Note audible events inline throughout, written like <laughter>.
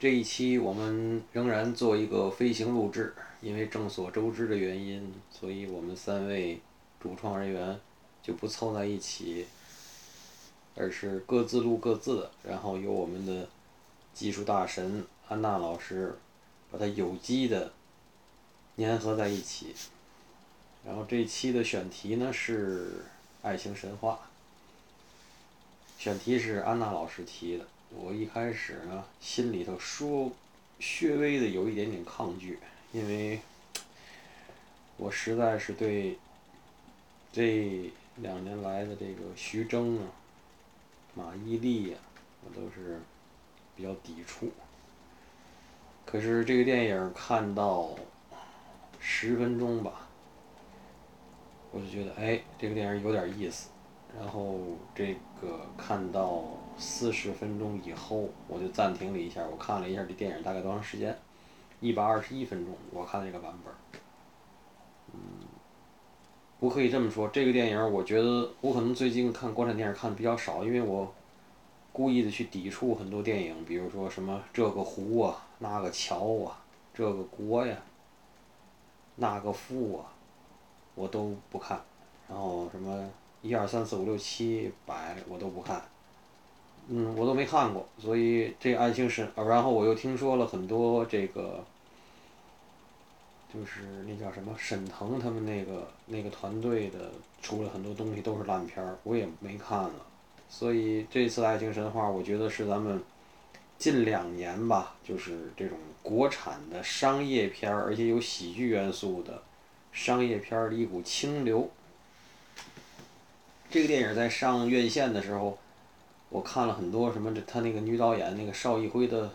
这一期我们仍然做一个飞行录制，因为众所周知的原因，所以我们三位主创人员就不凑在一起，而是各自录各自的，然后由我们的技术大神安娜老师把它有机的粘合在一起。然后这一期的选题呢是爱情神话，选题是安娜老师提的。我一开始呢心里头说，略微的有一点点抗拒，因为我实在是对这两年来的这个徐峥啊、马伊琍呀，我都是比较抵触。可是这个电影看到十分钟吧。我就觉得，哎，这个电影有点意思。然后这个看到四十分钟以后，我就暂停了一下。我看了一下这电影大概多长时间，一百二十一分钟。我看这个版本，嗯，不可以这么说。这个电影，我觉得我可能最近看国产电影看的比较少，因为我故意的去抵触很多电影，比如说什么这个湖啊，那个桥啊，这个国呀，那个富啊。我都不看，然后什么一二三四五六七百我都不看，嗯，我都没看过，所以这爱情神，然后我又听说了很多这个，就是那叫什么沈腾他们那个那个团队的出了很多东西都是烂片儿，我也没看了，所以这次爱情神话我觉得是咱们近两年吧，就是这种国产的商业片儿，而且有喜剧元素的。商业片儿的一股清流。这个电影在上院线的时候，我看了很多什么这他那个女导演那个邵艺辉的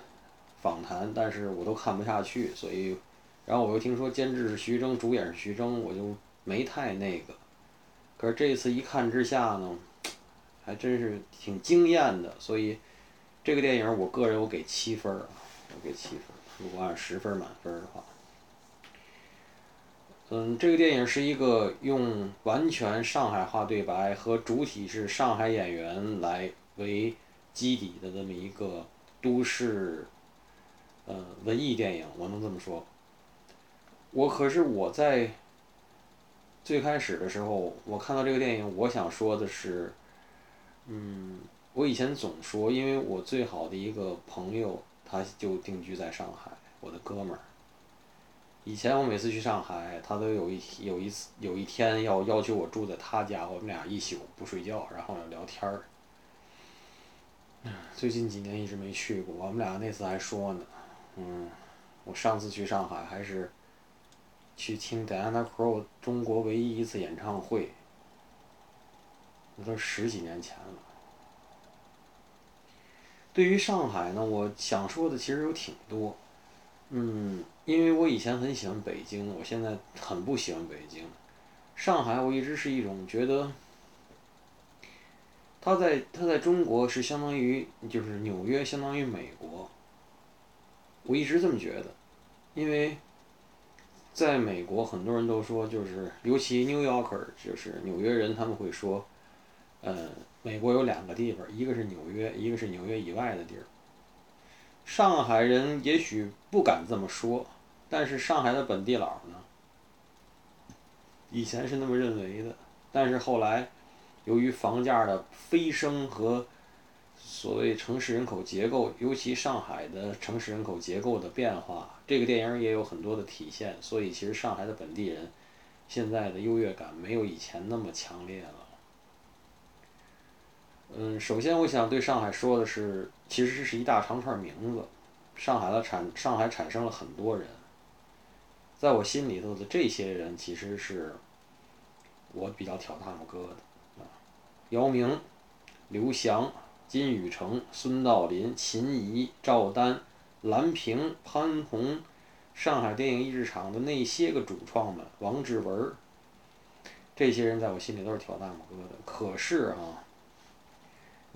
访谈，但是我都看不下去，所以，然后我又听说监制是徐峥，主演是徐峥，我就没太那个。可是这次一看之下呢，还真是挺惊艳的，所以这个电影我个人我给七分儿，我给七分。如果按十分满分的话。嗯，这个电影是一个用完全上海话对白和主体是上海演员来为基底的这么一个都市，呃，文艺电影，我能这么说。我可是我在最开始的时候，我看到这个电影，我想说的是，嗯，我以前总说，因为我最好的一个朋友，他就定居在上海，我的哥们儿。以前我每次去上海，他都有一有一次有一天要要求我住在他家，我们俩一宿不睡觉，然后聊天儿。最近几年一直没去过，我们俩那次还说呢，嗯，我上次去上海还是去听 Diana Krall 中国唯一一次演唱会，那都十几年前了。对于上海呢，我想说的其实有挺多。嗯，因为我以前很喜欢北京，我现在很不喜欢北京。上海，我一直是一种觉得，它在它在中国是相当于就是纽约相当于美国。我一直这么觉得，因为在美国很多人都说就是，尤其 New Yorker 就是纽约人，他们会说，呃，美国有两个地方，一个是纽约，一个是纽约以外的地儿。上海人也许不敢这么说，但是上海的本地佬呢，以前是那么认为的。但是后来，由于房价的飞升和所谓城市人口结构，尤其上海的城市人口结构的变化，这个电影也有很多的体现。所以，其实上海的本地人现在的优越感没有以前那么强烈了。嗯，首先我想对上海说的是，其实这是一大长串名字，上海的产上海产生了很多人，在我心里头的这些人，其实是我比较挑大拇哥的啊，姚明、刘翔、金宇澄、孙道临、秦怡、赵丹、蓝萍、潘虹，上海电影艺术厂的那些个主创们，王志文，这些人在我心里都是挑大拇哥的。可是啊。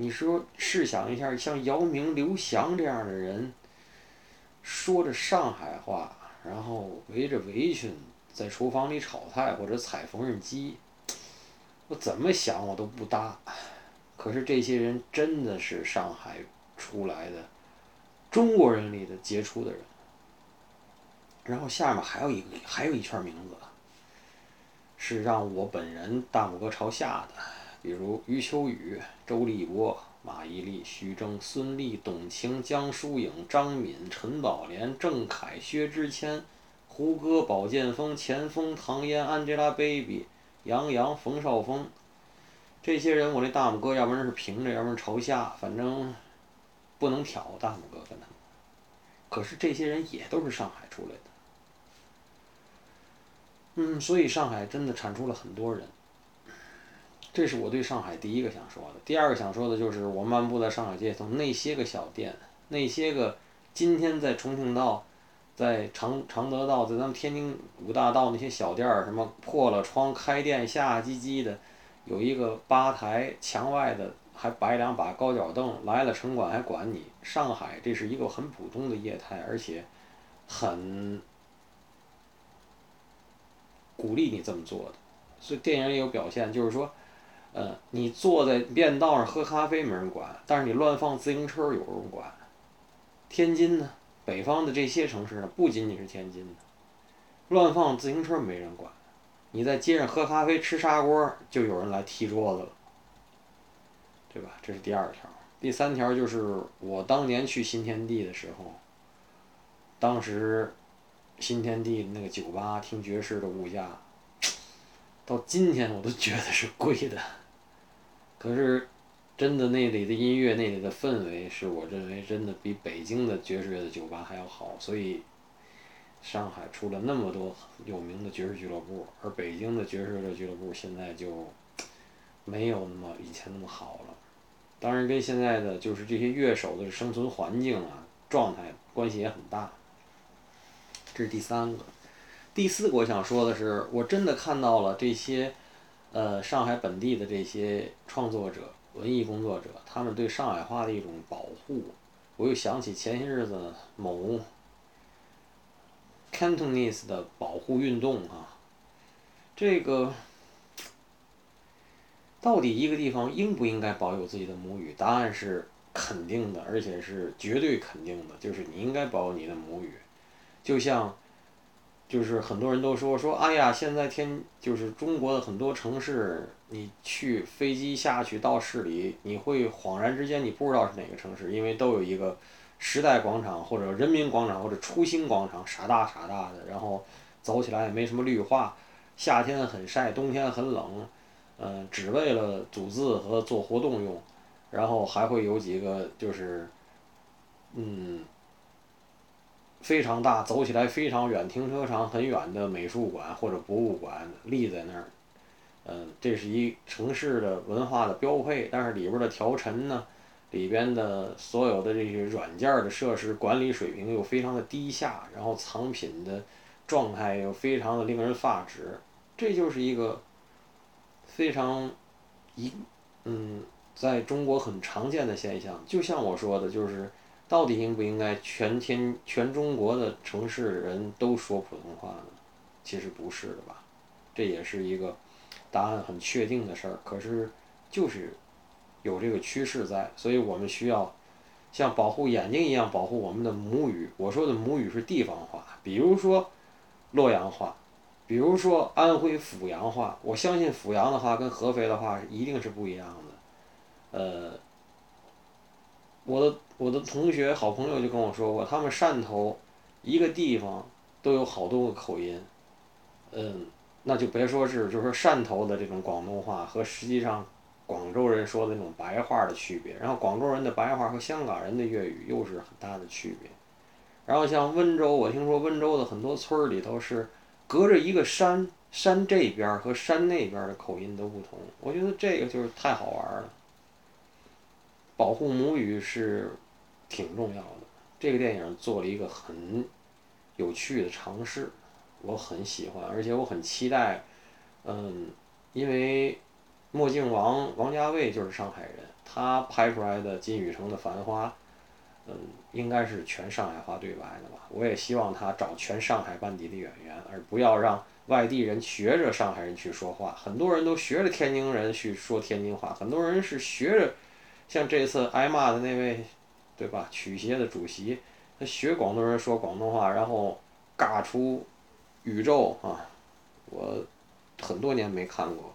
你说，试想一下，像姚明、刘翔这样的人，说着上海话，然后围着围裙在厨房里炒菜或者踩缝纫机，我怎么想我都不搭。可是这些人真的是上海出来的中国人里的杰出的人。然后下面还有一个，还有一圈名字，是让我本人大拇哥朝下的，比如余秋雨、周立波、马伊琍、徐峥、孙俪、董卿、江疏影、张敏、陈宝莲、郑恺、薛之谦、胡歌、保剑锋、钱枫、唐嫣、Angelababy、杨洋、冯绍峰，这些人我这大拇哥要不然是平着，要不然朝下，反正不能挑大拇哥跟他们。可是这些人也都是上海出来的。嗯，所以上海真的产出了很多人，这是我对上海第一个想说的。第二个想说的就是，我漫步在上海街头，那些个小店，那些个今天在重庆道、在常常德道、在咱们天津五大道那些小店儿，什么破了窗、开店下唧唧的，有一个吧台，墙外的还摆两把高脚凳，来了城管还管你。上海这是一个很普通的业态，而且很。鼓励你这么做的，所以电影里有表现，就是说，呃，你坐在便道上喝咖啡没人管，但是你乱放自行车有人管。天津呢，北方的这些城市呢，不仅仅是天津的，乱放自行车没人管，你在街上喝咖啡吃砂锅就有人来踢桌子了，对吧？这是第二条。第三条就是我当年去新天地的时候，当时。新天地那个酒吧听爵士的物价，到今天我都觉得是贵的。可是，真的那里的音乐那里的氛围，是我认为真的比北京的爵士乐的酒吧还要好。所以，上海出了那么多有名的爵士俱乐部，而北京的爵士乐俱乐部现在就没有那么以前那么好了。当然，跟现在的就是这些乐手的生存环境啊、状态关系也很大。这是第三个，第四个我想说的是，我真的看到了这些，呃，上海本地的这些创作者、文艺工作者，他们对上海话的一种保护。我又想起前些日子某 Cantonese 的保护运动啊，这个到底一个地方应不应该保有自己的母语？答案是肯定的，而且是绝对肯定的，就是你应该保有你的母语。就像，就是很多人都说说，哎呀，现在天就是中国的很多城市，你去飞机下去到市里，你会恍然之间你不知道是哪个城市，因为都有一个时代广场或者人民广场或者初心广场，傻大傻大的，然后走起来也没什么绿化，夏天很晒，冬天很冷，嗯，只为了组字和做活动用，然后还会有几个就是，嗯。非常大，走起来非常远，停车场很远的美术馆或者博物馆立在那儿，嗯，这是一城市的文化的标配。但是里边的调陈呢，里边的所有的这些软件的设施管理水平又非常的低下，然后藏品的状态又非常的令人发指。这就是一个非常一嗯，在中国很常见的现象。就像我说的，就是。到底应不应该全天全中国的城市人都说普通话呢？其实不是的吧，这也是一个答案很确定的事儿。可是就是有这个趋势在，所以我们需要像保护眼睛一样保护我们的母语。我说的母语是地方话，比如说洛阳话，比如说安徽阜阳话。我相信阜阳的话跟合肥的话一定是不一样的，呃。我的我的同学好朋友就跟我说过，他们汕头一个地方都有好多个口音，嗯，那就别说是就是说汕头的这种广东话和实际上广州人说的那种白话的区别，然后广州人的白话和香港人的粤语又是很大的区别，然后像温州，我听说温州的很多村里头是隔着一个山，山这边和山那边的口音都不同，我觉得这个就是太好玩了。保护母语是挺重要的。这个电影做了一个很有趣的尝试，我很喜欢，而且我很期待。嗯，因为墨镜王王家卫就是上海人，他拍出来的《金宇澄的繁花》，嗯，应该是全上海话对白的吧。我也希望他找全上海班底的演员，而不要让外地人学着上海人去说话。很多人都学着天津人去说天津话，很多人是学着。像这次挨骂的那位，对吧？曲协的主席，他学广东人说广东话，然后尬出宇宙啊！我很多年没看过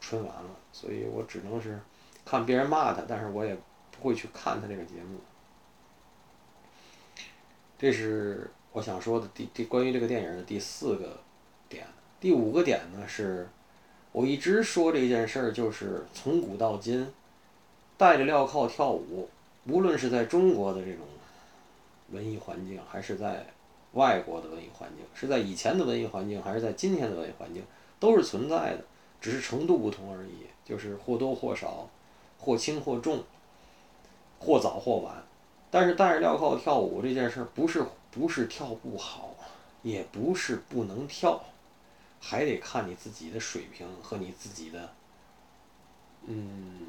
春晚了，所以我只能是看别人骂他，但是我也不会去看他这个节目。这是我想说的第第关于这个电影的第四个点。第五个点呢是，我一直说这件事儿，就是从古到今，戴着镣铐跳舞，无论是在中国的这种文艺环境，还是在外国的文艺环境，是在以前的文艺环境，还是在今天的文艺环境，都是存在的，只是程度不同而已，就是或多或少，或轻或重，或早或晚。但是戴着镣铐跳舞这件事，不是不是跳不好，也不是不能跳，还得看你自己的水平和你自己的，嗯，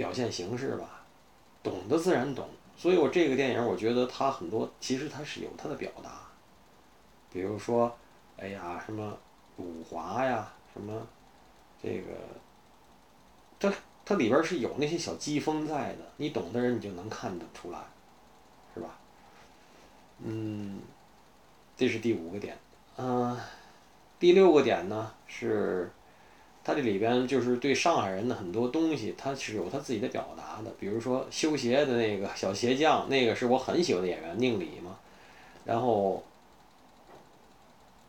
表现形式吧。懂得自然懂，所以我这个电影，我觉得它很多其实它是有它的表达，比如说，哎呀，什么辱华呀，什么这个，它。它里边是有那些小机锋在的，你懂的人你就能看得出来，是吧？嗯，这是第五个点。嗯，第六个点呢是，它这里边就是对上海人的很多东西，它是有它自己的表达的。比如说修鞋的那个小鞋匠，那个是我很喜欢的演员宁理嘛。然后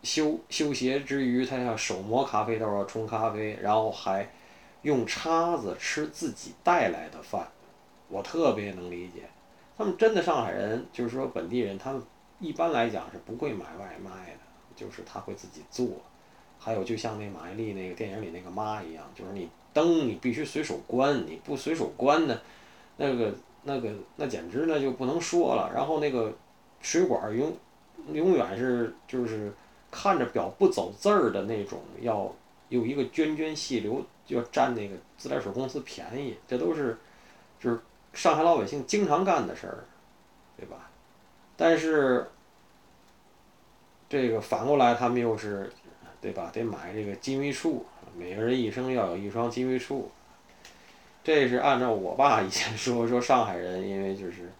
修修鞋之余，他要手磨咖啡豆啊，冲咖啡，然后还。用叉子吃自己带来的饭，我特别能理解。他们真的上海人，就是说本地人，他们一般来讲是不会买外卖的，就是他会自己做。还有就像那马伊琍那个电影里那个妈一样，就是你灯你必须随手关，你不随手关呢，那个那个那简直那就不能说了。然后那个水管永永远是就是看着表不走字儿的那种，要有一个涓涓细流。就要占那个自来水公司便宜，这都是就是上海老百姓经常干的事儿，对吧？但是这个反过来，他们又是对吧？得买这个金鱼树，每个人一生要有一双金鱼树。这是按照我爸以前说说上海人，因为就是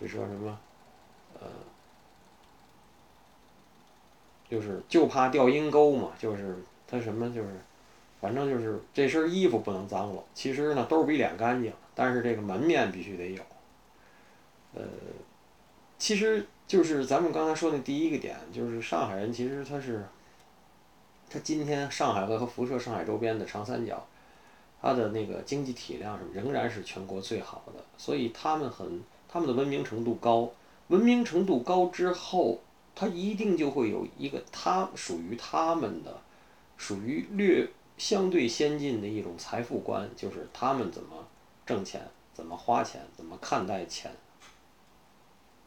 就说什么呃，就是就怕掉阴沟嘛，就是他什么就是。反正就是这身衣服不能脏了，其实呢兜比脸干净，但是这个门面必须得有。呃，其实就是咱们刚才说的第一个点，就是上海人其实他是，他今天上海和和辐射上海周边的长三角，它的那个经济体量是仍然是全国最好的，所以他们很他们的文明程度高，文明程度高之后，他一定就会有一个他属于他们的，属于略。相对先进的一种财富观，就是他们怎么挣钱、怎么花钱、怎么看待钱。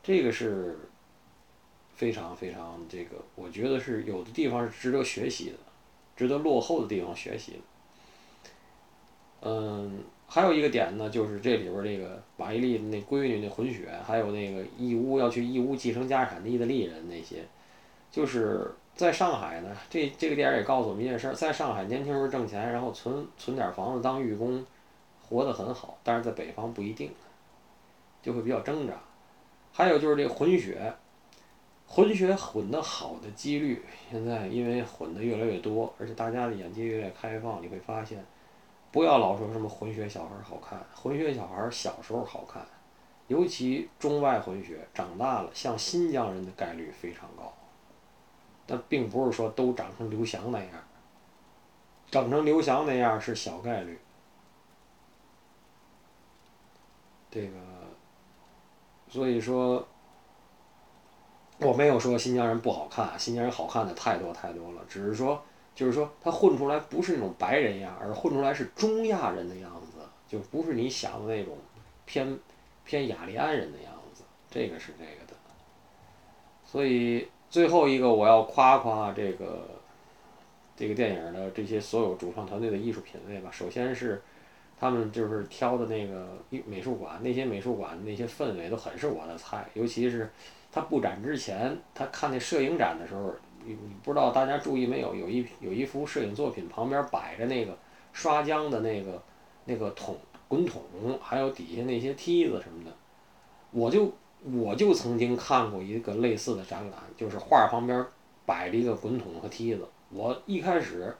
这个是非常非常这个，我觉得是有的地方是值得学习的，值得落后的地方学习的。嗯，还有一个点呢，就是这里边这个马伊琍那闺女那混血，还有那个义乌要去义乌继承家产的意大利人那些，就是。在上海呢，这这个电影也告诉我们一件事儿：在上海年轻时候挣钱，然后存存点房子当寓工，活得很好。但是在北方不一定，就会比较挣扎。还有就是这混血，混血混的好的几率，现在因为混的越来越多，而且大家的眼界越来越开放，你会发现，不要老说什么混血小孩好看，混血小孩小时候好看，尤其中外混血长大了像新疆人的概率非常高。但并不是说都长成刘翔那样，长成刘翔那样是小概率。这个，所以说，我没有说新疆人不好看，新疆人好看的太多太多了。只是说，就是说他混出来不是那种白人样，而混出来是中亚人的样子，就不是你想的那种偏偏雅利安人的样子。这个是这个的，所以。最后一个，我要夸夸这个这个电影的这些所有主创团队的艺术品味吧。首先是他们就是挑的那个美术馆，那些美术馆那些氛围都很是我的菜。尤其是他布展之前，他看那摄影展的时候，你你不知道大家注意没有？有一有一幅摄影作品旁边摆着那个刷浆的那个那个桶滚筒，还有底下那些梯子什么的，我就。我就曾经看过一个类似的展览，就是画旁边摆着一个滚筒和梯子。我一开始，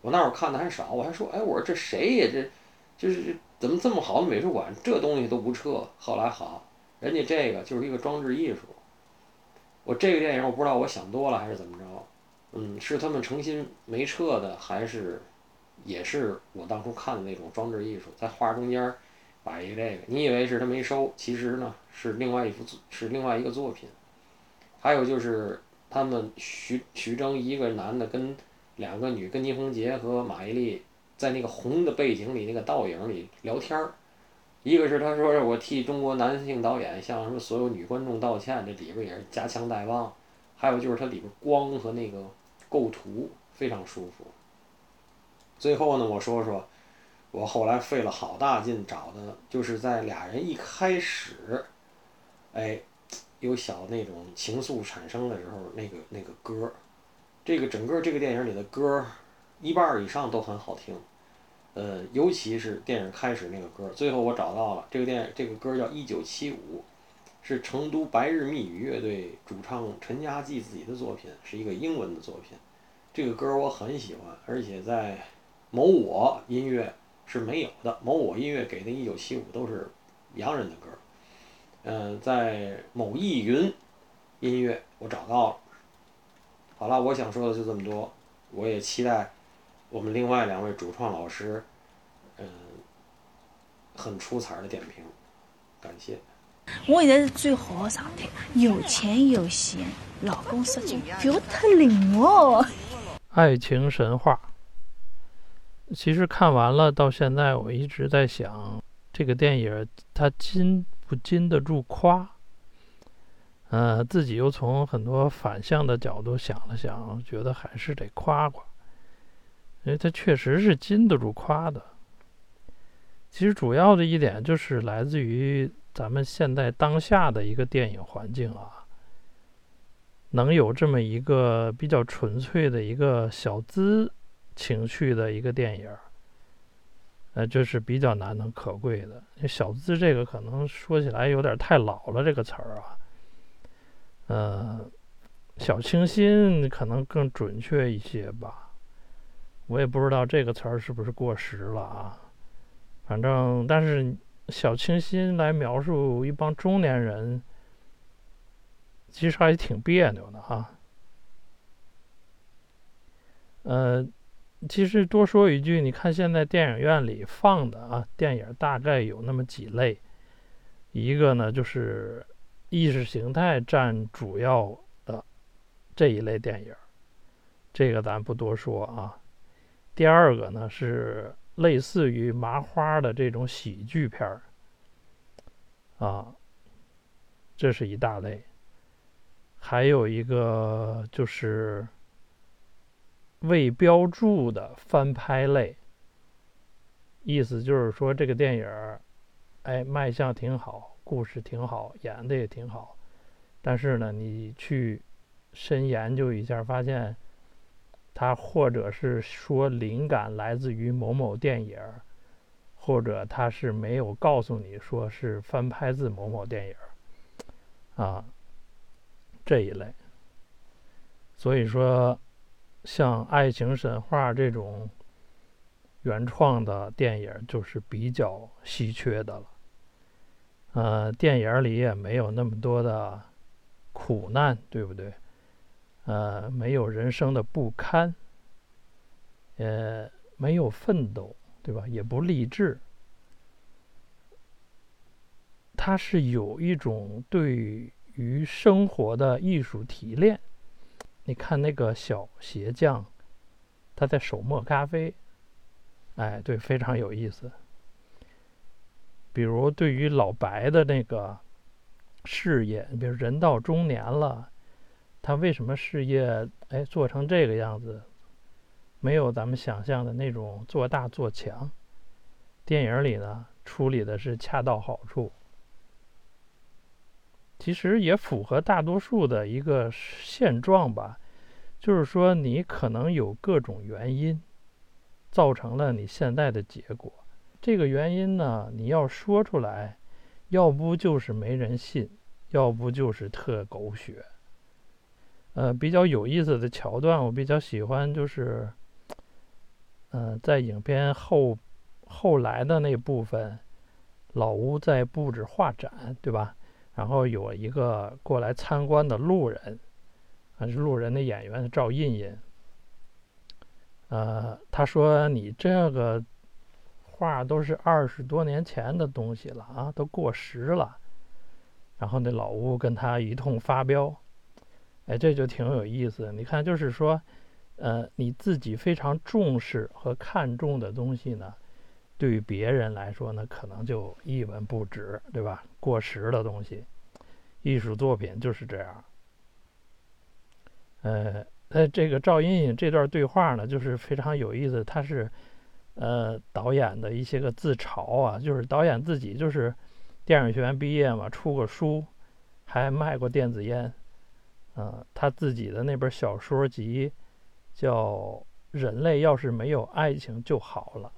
我那会儿看的还少，我还说，哎，我说这谁呀？这，就是怎么这么好的美术馆，这东西都不撤？后来好，人家这个就是一个装置艺术。我这个电影我不知道我想多了还是怎么着，嗯，是他们诚心没撤的，还是也是我当初看的那种装置艺术，在画中间。摆一个这个，你以为是他没收，其实呢是另外一幅，是另外一个作品。还有就是他们徐徐峥一个男的跟两个女，跟倪虹洁和马伊琍在那个红的背景里那个倒影里聊天儿。一个是他说是我替中国男性导演向什么所有女观众道歉，这里边也是夹枪带棒。还有就是它里边光和那个构图非常舒服。最后呢，我说说。我后来费了好大劲找的，就是在俩人一开始，哎，有小那种情愫产生的时候，那个那个歌这个整个这个电影里的歌一半以上都很好听，呃，尤其是电影开始那个歌最后我找到了这个电这个歌叫《一九七五》，是成都白日密语乐队主唱陈嘉济自己的作品，是一个英文的作品。这个歌我很喜欢，而且在某我音乐。是没有的。某我音乐给的《一九七五》都是洋人的歌，嗯，在某易云音乐我找到了。好了，我想说的就这么多。我也期待我们另外两位主创老师，嗯，很出彩的点评，感谢。我现在是最好的状态，有钱有闲，老公说句“不要太灵哦”。爱情神话。其实看完了，到现在我一直在想，这个电影它经不经得住夸？呃，自己又从很多反向的角度想了想，觉得还是得夸夸，因为它确实是经得住夸的。其实主要的一点就是来自于咱们现在当下的一个电影环境啊，能有这么一个比较纯粹的一个小资。情绪的一个电影呃，就是比较难能可贵的。小资这个可能说起来有点太老了，这个词儿啊，呃，小清新可能更准确一些吧。我也不知道这个词儿是不是过时了啊。反正，但是小清新来描述一帮中年人，其实还挺别扭的哈。呃。其实多说一句，你看现在电影院里放的啊，电影大概有那么几类。一个呢就是意识形态占主要的这一类电影，这个咱不多说啊。第二个呢是类似于麻花的这种喜剧片儿，啊，这是一大类。还有一个就是。未标注的翻拍类，意思就是说这个电影儿，哎，卖相挺好，故事挺好，演的也挺好，但是呢，你去深研究一下，发现他或者是说灵感来自于某某电影，或者他是没有告诉你说是翻拍自某某电影，啊，这一类，所以说。像《爱情神话》这种原创的电影，就是比较稀缺的了。呃，电影里也没有那么多的苦难，对不对？呃，没有人生的不堪，呃，没有奋斗，对吧？也不励志。它是有一种对于生活的艺术提炼。你看那个小鞋匠，他在手磨咖啡，哎，对，非常有意思。比如对于老白的那个事业，比如人到中年了，他为什么事业哎做成这个样子？没有咱们想象的那种做大做强。电影里呢处理的是恰到好处。其实也符合大多数的一个现状吧，就是说你可能有各种原因，造成了你现在的结果。这个原因呢，你要说出来，要不就是没人信，要不就是特狗血。呃，比较有意思的桥段，我比较喜欢，就是，呃，在影片后后来的那部分，老屋在布置画展，对吧？然后有一个过来参观的路人，还是路人的演员赵印印。呃，他说：“你这个画都是二十多年前的东西了啊，都过时了。”然后那老屋跟他一通发飙。哎，这就挺有意思。你看，就是说，呃，你自己非常重视和看重的东西呢，对于别人来说呢，可能就一文不值，对吧？过时的东西，艺术作品就是这样。呃，那，这个赵茵茵这段对话呢，就是非常有意思。他是，呃，导演的一些个自嘲啊，就是导演自己就是电影学院毕业嘛，出过书，还卖过电子烟。嗯，他自己的那本小说集叫《人类要是没有爱情就好了》，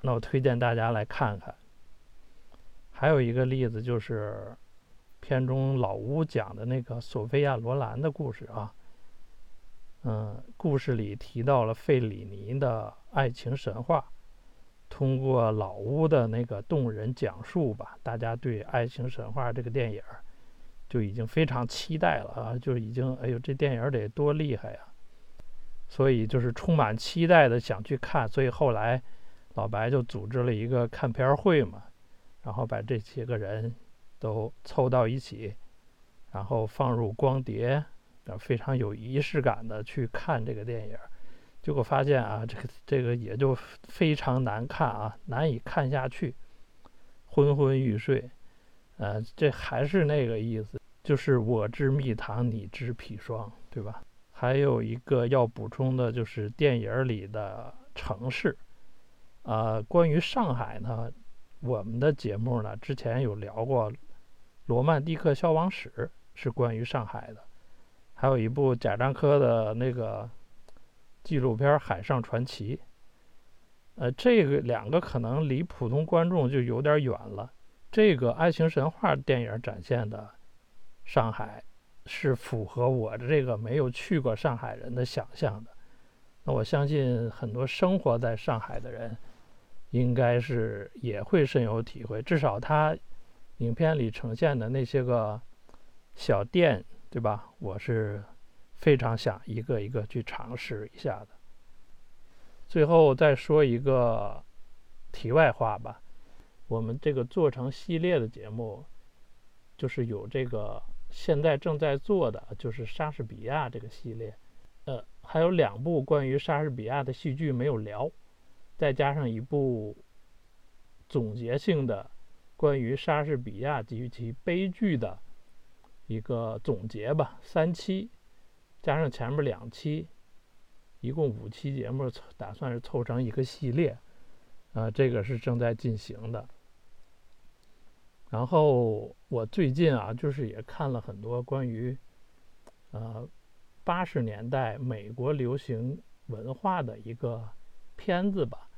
那我推荐大家来看看。还有一个例子就是片中老屋讲的那个索菲亚·罗兰的故事啊。嗯，故事里提到了费里尼的爱情神话，通过老屋的那个动人讲述吧，大家对《爱情神话》这个电影。就已经非常期待了啊！就已经，哎呦，这电影得多厉害呀！所以就是充满期待的想去看。所以后来老白就组织了一个看片会嘛，然后把这些个人都凑到一起，然后放入光碟，非常有仪式感的去看这个电影。结果发现啊，这个这个也就非常难看啊，难以看下去，昏昏欲睡。呃，这还是那个意思。就是我知蜜糖，你知砒霜，对吧？还有一个要补充的，就是电影里的城市。啊，关于上海呢，我们的节目呢之前有聊过，《罗曼蒂克消亡史》是关于上海的，还有一部贾樟柯的那个纪录片《海上传奇》。呃，这个两个可能离普通观众就有点远了。这个爱情神话电影展现的。上海是符合我的这个没有去过上海人的想象的，那我相信很多生活在上海的人，应该是也会深有体会。至少他影片里呈现的那些个小店，对吧？我是非常想一个一个去尝试一下的。最后再说一个题外话吧，我们这个做成系列的节目，就是有这个。现在正在做的就是莎士比亚这个系列，呃，还有两部关于莎士比亚的戏剧没有聊，再加上一部总结性的关于莎士比亚及其悲剧的一个总结吧，三期加上前面两期，一共五期节目，打算是凑成一个系列，啊，这个是正在进行的。然后我最近啊，就是也看了很多关于，呃，八十年代美国流行文化的一个片子吧，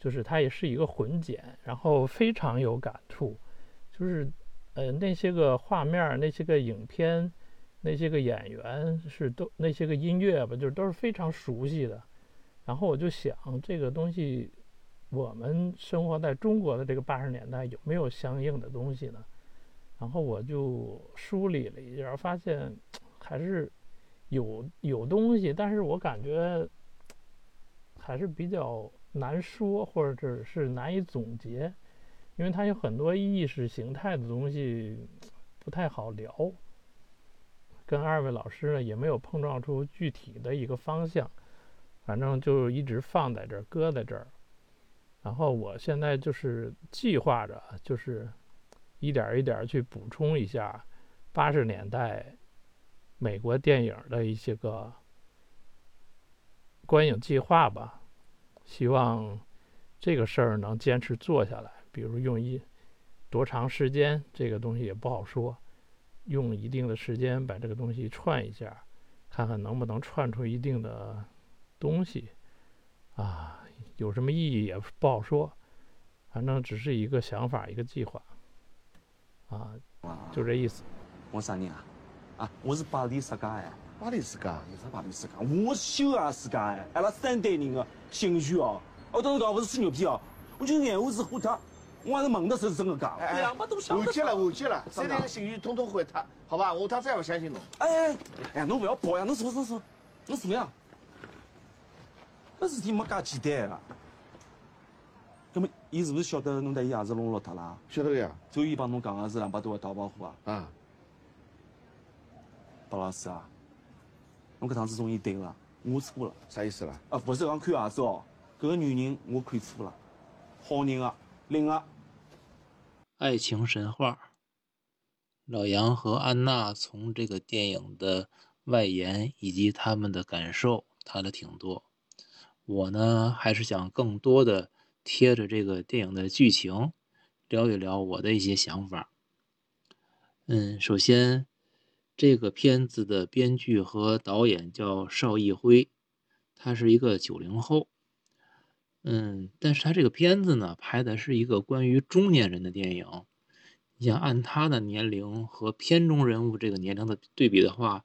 就是它也是一个混剪，然后非常有感触，就是呃那些个画面、那些个影片、那些个演员是都那些个音乐吧，就是都是非常熟悉的。然后我就想这个东西。我们生活在中国的这个八十年代有没有相应的东西呢？然后我就梳理了一下，发现 <tsk> 还是有有东西，但是我感觉 <tsk> 还是比较难说，或者是难以总结，因为它有很多意识形态的东西 <tsk> 不太好聊。跟二位老师呢也没有碰撞出具体的一个方向，反正就一直放在这儿，搁在这儿。然后我现在就是计划着，就是一点一点去补充一下八十年代美国电影的一些个观影计划吧。希望这个事儿能坚持做下来。比如用一多长时间，这个东西也不好说。用一定的时间把这个东西串一下，看看能不能串出一定的东西啊。有什么意义也不好说，反正只是一个想法，一个计划，啊，就这意思。我啥人啊？啊，我是巴黎世家哎。巴黎世家，有啥巴黎世家？我是修儿世家哎，阿拉三代人的姓许哦。我当时讲不是吹牛逼哦，我就眼窝子糊他，我还是问的是真的假。两百多想完结了，完结了，三代的姓许统统毁他，好吧？我他再不相信侬。哎哎哎，侬不要跑呀！侬说说说，侬什么呀？搿事体没介简单啊。葛么，伊是勿是晓得侬带伊儿子弄落脱了？晓得呀。所以伊帮侬讲个是两百多个淘宝货啊。啊。包老师啊，侬搿趟子终于对了，我错了。啥意思啦？啊，不是讲看儿子哦，搿个女人我看错了，好人啊，灵啊。爱情神话。老杨和安娜从这个电影的外延以及他们的感受谈了挺多，我呢还是想更多的。贴着这个电影的剧情，聊一聊我的一些想法。嗯，首先，这个片子的编剧和导演叫邵艺辉，他是一个九零后。嗯，但是他这个片子呢，拍的是一个关于中年人的电影。你想按他的年龄和片中人物这个年龄的对比的话，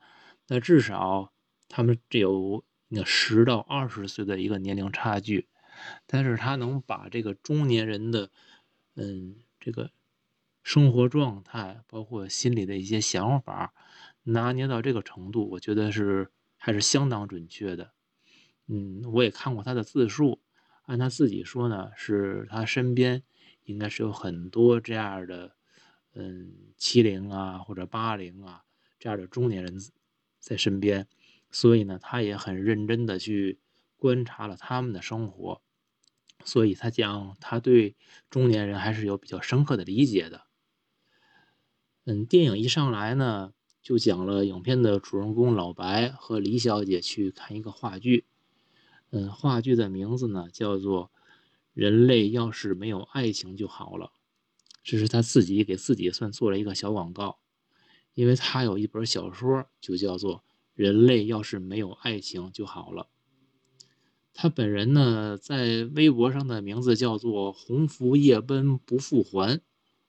那至少他们只有那十到二十岁的一个年龄差距。但是他能把这个中年人的，嗯，这个生活状态，包括心里的一些想法，拿捏到这个程度，我觉得是还是相当准确的。嗯，我也看过他的自述，按他自己说呢，是他身边应该是有很多这样的，嗯，七零啊或者八零啊这样的中年人在身边，所以呢，他也很认真的去观察了他们的生活。所以他讲，他对中年人还是有比较深刻的理解的。嗯，电影一上来呢，就讲了影片的主人公老白和李小姐去看一个话剧。嗯，话剧的名字呢叫做《人类要是没有爱情就好了》，这是他自己给自己算做了一个小广告，因为他有一本小说就叫做《人类要是没有爱情就好了》。他本人呢，在微博上的名字叫做“鸿福夜奔不复还”。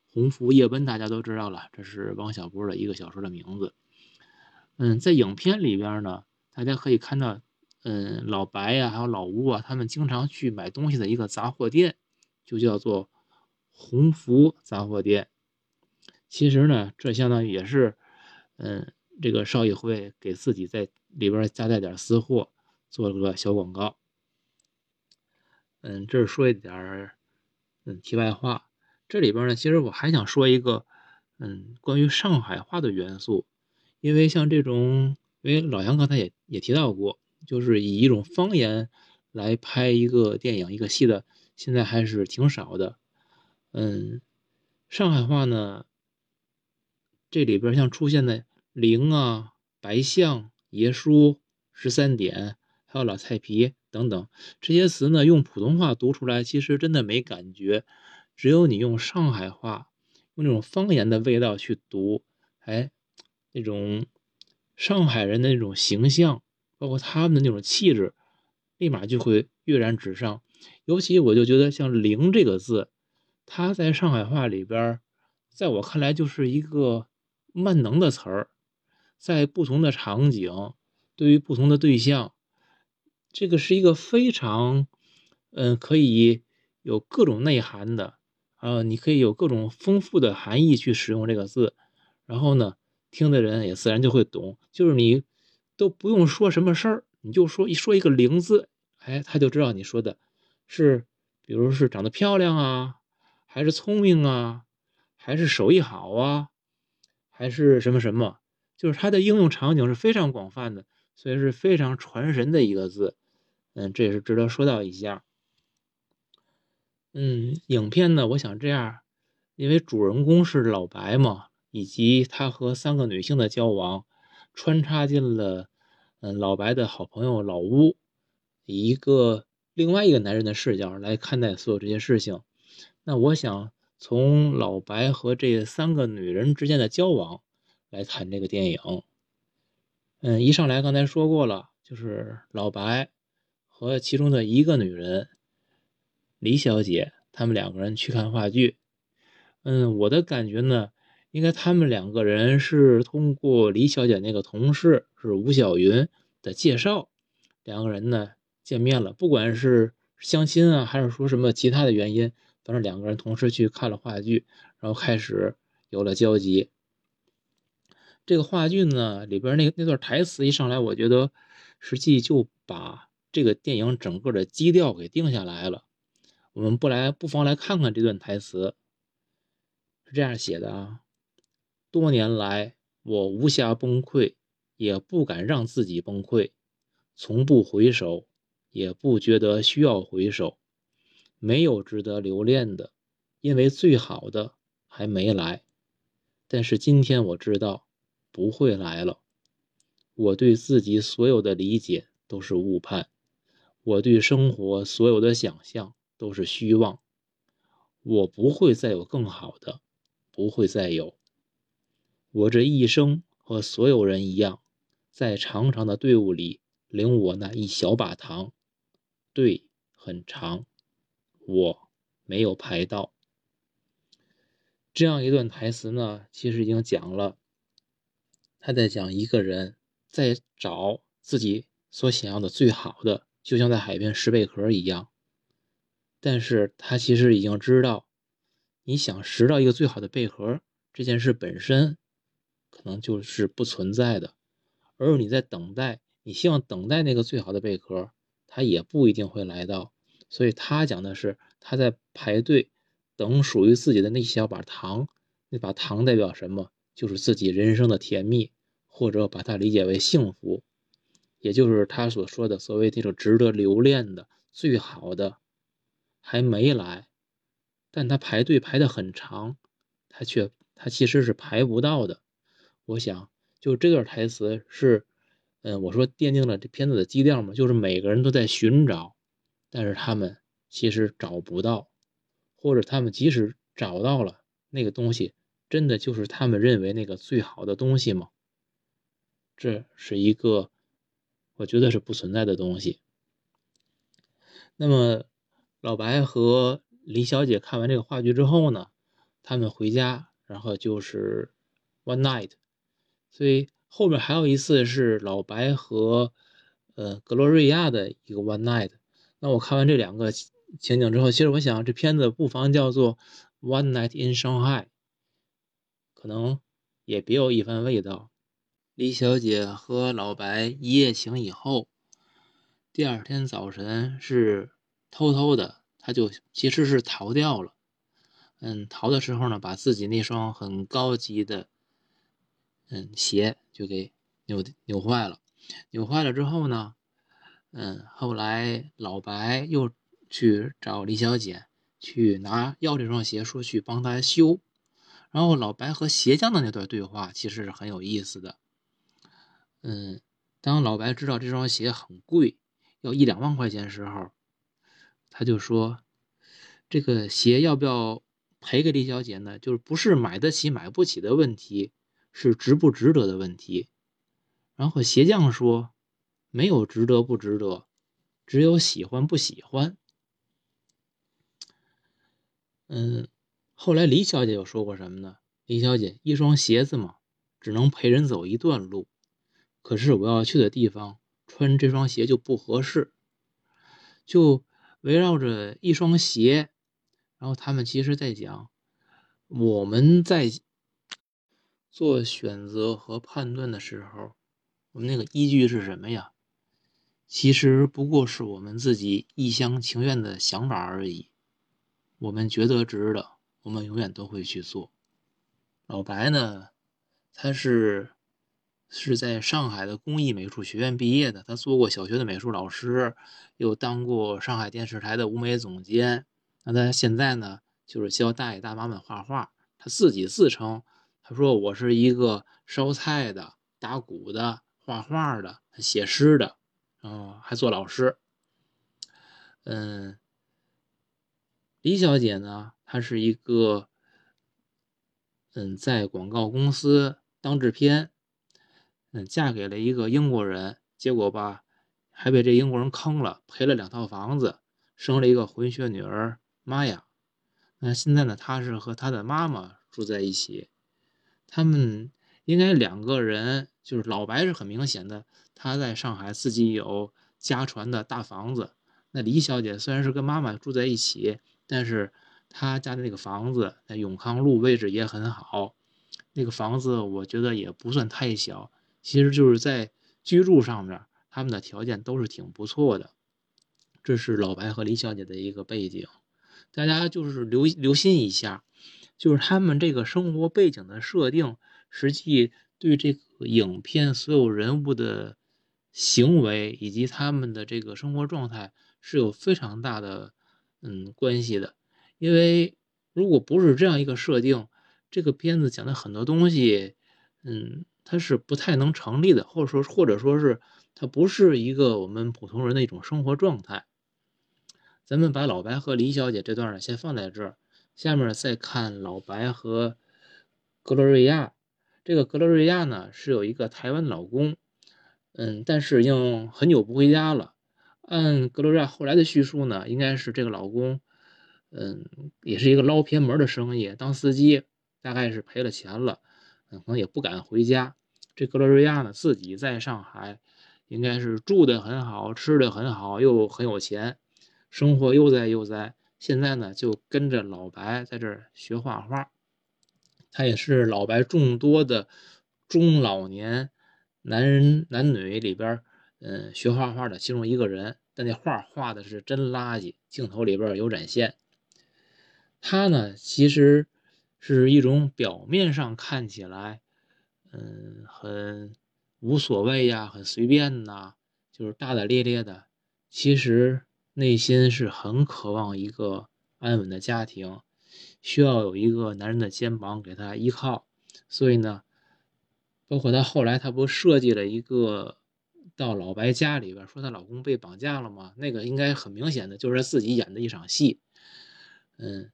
鸿福夜奔大家都知道了，这是王小波的一个小说的名字。嗯，在影片里边呢，大家可以看到，嗯，老白呀，还有老吴啊，他们经常去买东西的一个杂货店，就叫做鸿福杂货店。其实呢，这相当于也是，嗯，这个邵艺辉给自己在里边加带点私货，做了个小广告。嗯，这是说一点，嗯，题外话。这里边呢，其实我还想说一个，嗯，关于上海话的元素。因为像这种，因为老杨刚才也也提到过，就是以一种方言来拍一个电影、一个戏的，现在还是挺少的。嗯，上海话呢，这里边像出现的“灵”啊、“白象”、“爷叔”、“十三点”。还有老菜皮等等这些词呢，用普通话读出来其实真的没感觉，只有你用上海话，用那种方言的味道去读，哎，那种上海人的那种形象，包括他们的那种气质，立马就会跃然纸上。尤其我就觉得像“灵”这个字，它在上海话里边，在我看来就是一个万能的词儿，在不同的场景，对于不同的对象。这个是一个非常，嗯，可以有各种内涵的，啊，你可以有各种丰富的含义去使用这个字，然后呢，听的人也自然就会懂。就是你都不用说什么事儿，你就说一说一个“灵”字，哎，他就知道你说的是，比如是长得漂亮啊，还是聪明啊，还是手艺好啊，还是什么什么，就是它的应用场景是非常广泛的，所以是非常传神的一个字。嗯，这也是值得说到一下。嗯，影片呢，我想这样，因为主人公是老白嘛，以及他和三个女性的交往，穿插进了嗯老白的好朋友老乌，一个另外一个男人的视角来看待所有这些事情。那我想从老白和这三个女人之间的交往来谈这个电影。嗯，一上来刚才说过了，就是老白。和其中的一个女人，李小姐，他们两个人去看话剧。嗯，我的感觉呢，应该他们两个人是通过李小姐那个同事是吴小云的介绍，两个人呢见面了。不管是相亲啊，还是说什么其他的原因，反正两个人同时去看了话剧，然后开始有了交集。这个话剧呢里边那那段台词一上来，我觉得实际就把这个电影整个的基调给定下来了。我们不来，不妨来看看这段台词，是这样写的啊。多年来，我无暇崩溃，也不敢让自己崩溃，从不回首，也不觉得需要回首。没有值得留恋的，因为最好的还没来。但是今天我知道，不会来了。我对自己所有的理解都是误判，我对生活所有的想象都是虚妄。我不会再有更好的，不会再有。我这一生和所有人一样，在长长的队伍里领我那一小把糖，队很长，我没有排到。这样一段台词呢，其实已经讲了，他在讲一个人在找自己所想要的最好的，就像在海边拾贝壳一样。但是他其实已经知道，你想拾到一个最好的贝壳这件事本身。可能就是不存在的，而你在等待，你希望等待那个最好的贝壳，它也不一定会来到。所以他讲的是他在排队等属于自己的那小把糖，那把糖代表什么？就是自己人生的甜蜜，或者把它理解为幸福，也就是他所说的所谓那种值得留恋的最好的还没来，但他排队排的很长，他却他其实是排不到的。我想，就这段台词是，嗯，我说奠定了这片子的基调嘛，就是每个人都在寻找，但是他们其实找不到，或者他们即使找到了那个东西，真的就是他们认为那个最好的东西吗？这是一个，我觉得是不存在的东西。那么，老白和李小姐看完这个话剧之后呢，他们回家，然后就是 one night。所以后面还有一次是老白和呃格洛瑞亚的一个 one night。那我看完这两个情景之后，其实我想这片子不妨叫做 One Night in Shanghai，可能也别有一番味道。李小姐和老白一夜情以后，第二天早晨是偷偷的，他就其实是逃掉了。嗯，逃的时候呢，把自己那双很高级的。嗯，鞋就给扭扭坏了，扭坏了之后呢，嗯，后来老白又去找李小姐去拿要这双鞋，说去帮她修。然后老白和鞋匠的那段对话其实是很有意思的。嗯，当老白知道这双鞋很贵，要一两万块钱时候，他就说这个鞋要不要赔给李小姐呢？就是不是买得起买不起的问题。是值不值得的问题，然后鞋匠说：“没有值得不值得，只有喜欢不喜欢。”嗯，后来李小姐又说过什么呢？李小姐，一双鞋子嘛，只能陪人走一段路，可是我要去的地方穿这双鞋就不合适。就围绕着一双鞋，然后他们其实在讲我们在。<tsk> 做选择和判断的时候，我们那个依据是什么呀？其实不过是我们自己一厢情愿的想法而已。我们觉得值的，我们永远都会去做。老白呢，他是是在上海的工艺美术学院毕业的，他做过小学的美术老师，又当过上海电视台的舞美总监。那他现在呢，就是教大爷大妈们画画。他自己自称。他说：“我是一个烧菜的、打鼓的、画画的、写诗的，嗯，还做老师。嗯，李小姐呢，她是一个，嗯，在广告公司当制片，嗯，嫁给了一个英国人，结果吧，还被这英国人坑了，赔了两套房子，生了一个混血女儿玛雅。那现在呢，她是和她的妈妈住在一起。”他们应该两个人，就是老白是很明显的，他在上海自己有家传的大房子。那李小姐虽然是跟妈妈住在一起，但是她家的那个房子在永康路位置也很好，那个房子我觉得也不算太小，其实就是在居住上面，他们的条件都是挺不错的。这是老白和李小姐的一个背景，大家就是留留心一下，就是他们这个生活背景的设定，实际对这个影片所有人物的行为以及他们的这个生活状态是有非常大的嗯关系的。因为如果不是这样一个设定，这个片子讲的很多东西，嗯，它是不太能成立的，或者说或者说是它不是一个我们普通人的一种生活状态。咱们把老白和李小姐这段呢先放在这儿，下面再看老白和格罗瑞亚。这个格罗瑞亚呢是有一个台湾老公，嗯，但是已经很久不回家了。按格罗瑞亚后来的叙述呢，应该是这个老公，嗯，也是一个捞偏门的生意，当司机，大概是赔了钱了，可能也不敢回家。这格罗瑞亚呢自己在上海，应该是住的很好，吃的很好，又很有钱。生活悠哉悠哉，现在呢就跟着老白在这儿学画画。他也是老白众多的中老年男人男女里边，嗯，学画画的其中一个人。但那画画的是真垃圾，镜头里边有展现。他呢，其实是一种表面上看起来，嗯，很无所谓呀，很随便呐，就是大大咧咧的，其实。内心是很渴望一个安稳的家庭，需要有一个男人的肩膀给她依靠。所以呢，包括她后来，她不设计了一个到老白家里边，说她老公被绑架了吗？那个应该很明显的就是自己演的一场戏。嗯，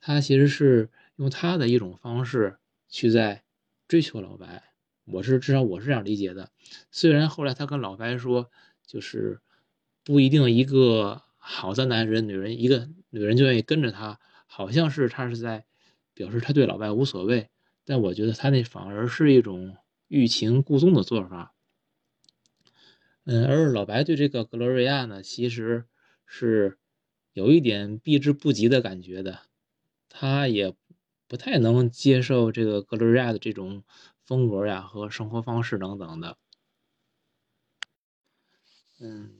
她其实是用他的一种方式去在追求老白。我是至少我是这样理解的。虽然后来他跟老白说，就是。不一定一个好的男人、女人，一个女人就愿意跟着他，好像是他是在表示他对老白无所谓，但我觉得他那反而是一种欲擒故纵的做法。嗯，而老白对这个格罗瑞亚呢，其实是有一点避之不及的感觉的，他也不太能接受这个格罗瑞亚的这种风格呀和生活方式等等的。嗯。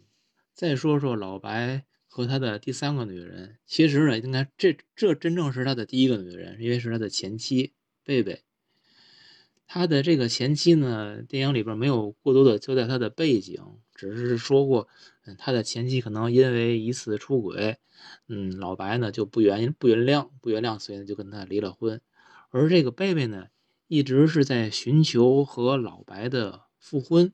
再说说老白和他的第三个女人，其实呢，应该这这真正是他的第一个女人，因为是他的前妻贝贝。他的这个前妻呢，电影里边没有过多的交代他的背景，只是说过，他的前妻可能因为一次出轨，嗯，老白呢就不原不原谅不原谅，所以呢就跟他离了婚。而这个贝贝呢，一直是在寻求和老白的复婚。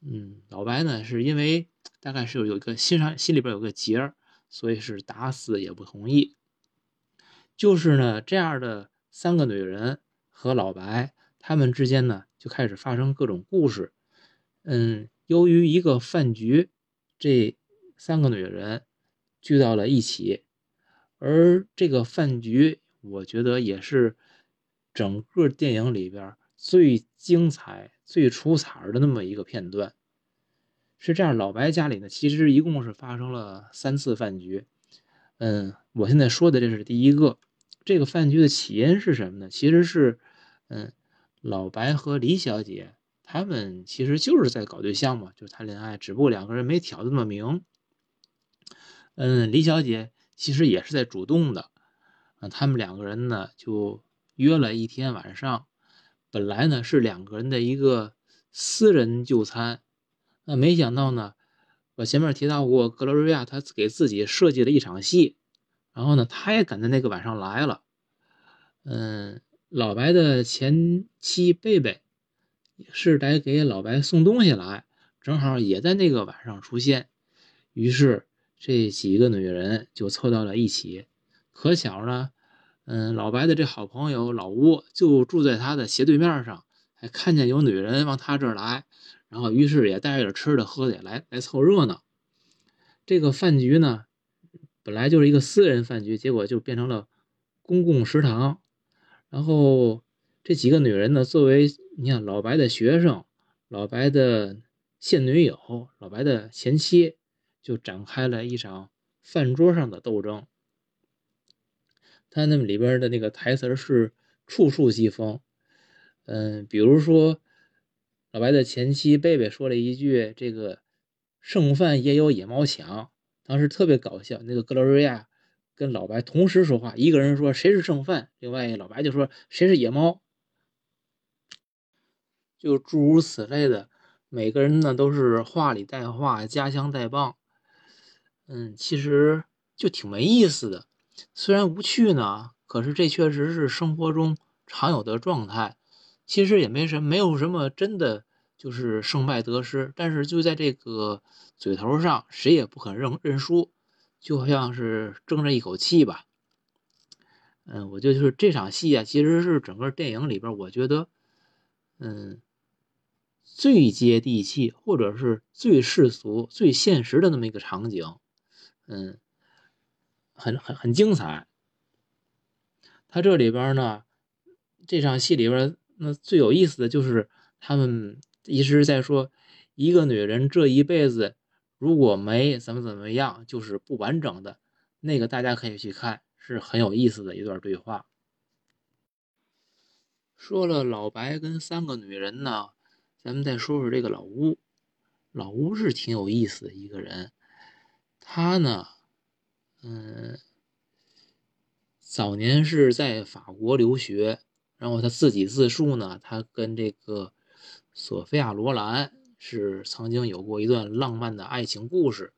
嗯，老白呢是因为。大概是有一个心上心里边有个结儿，所以是打死也不同意。就是呢，这样的三个女人和老白，他们之间呢就开始发生各种故事。嗯，由于一个饭局，这三个女人聚到了一起，而这个饭局，我觉得也是整个电影里边最精彩、最出彩的那么一个片段。是这样，老白家里呢，其实一共是发生了三次饭局。嗯，我现在说的这是第一个。这个饭局的起因是什么呢？其实是，嗯，老白和李小姐他们其实就是在搞对象嘛，就是谈恋爱，只不过两个人没挑的那么明。嗯，李小姐其实也是在主动的。嗯，他们两个人呢就约了一天晚上，本来呢是两个人的一个私人就餐。那没想到呢，我前面提到过，格罗瑞亚他给自己设计了一场戏，然后呢，他也赶在那个晚上来了。嗯，老白的前妻贝贝是来给老白送东西来，正好也在那个晚上出现，于是这几个女人就凑到了一起。可巧呢，嗯，老白的这好朋友老吴就住在他的斜对面上，还看见有女人往他这儿来。然后，于是也带着吃的喝的来来凑热闹。这个饭局呢，本来就是一个私人饭局，结果就变成了公共食堂。然后，这几个女人呢，作为你看老白的学生、老白的现女友、老白的前妻，就展开了一场饭桌上的斗争。他那么里边的那个台词是处处讥讽，嗯，比如说老白的前妻贝贝说了一句：“这个剩饭也有野猫抢。”当时特别搞笑。那个格罗瑞亚跟老白同时说话，一个人说谁是剩饭，另外一个老白就说谁是野猫，就诸如此类的。每个人呢都是话里带话，夹枪带棒，嗯，其实就挺没意思的。虽然无趣呢，可是这确实是生活中常有的状态。其实也没什么没有什么真的就是胜败得失，但是就在这个嘴头上，谁也不肯认认输，就好像是争着一口气吧。嗯，我就是这场戏啊，其实是整个电影里边，我觉得，嗯，最接地气，或者是最世俗、最现实的那么一个场景，嗯。很很很精彩。他这里边呢，这场戏里边那最有意思的就是他们一直在说，一个女人这一辈子如果没怎么怎么样，就是不完整的。那个大家可以去看，是很有意思的一段对话。说了老白跟三个女人呢，咱们再说说这个老吴。老吴是挺有意思的一个人，他呢。嗯，早年是在法国留学，然后他自己自述呢，他跟这个索菲亚·罗兰是曾经有过一段浪漫的爱情故事，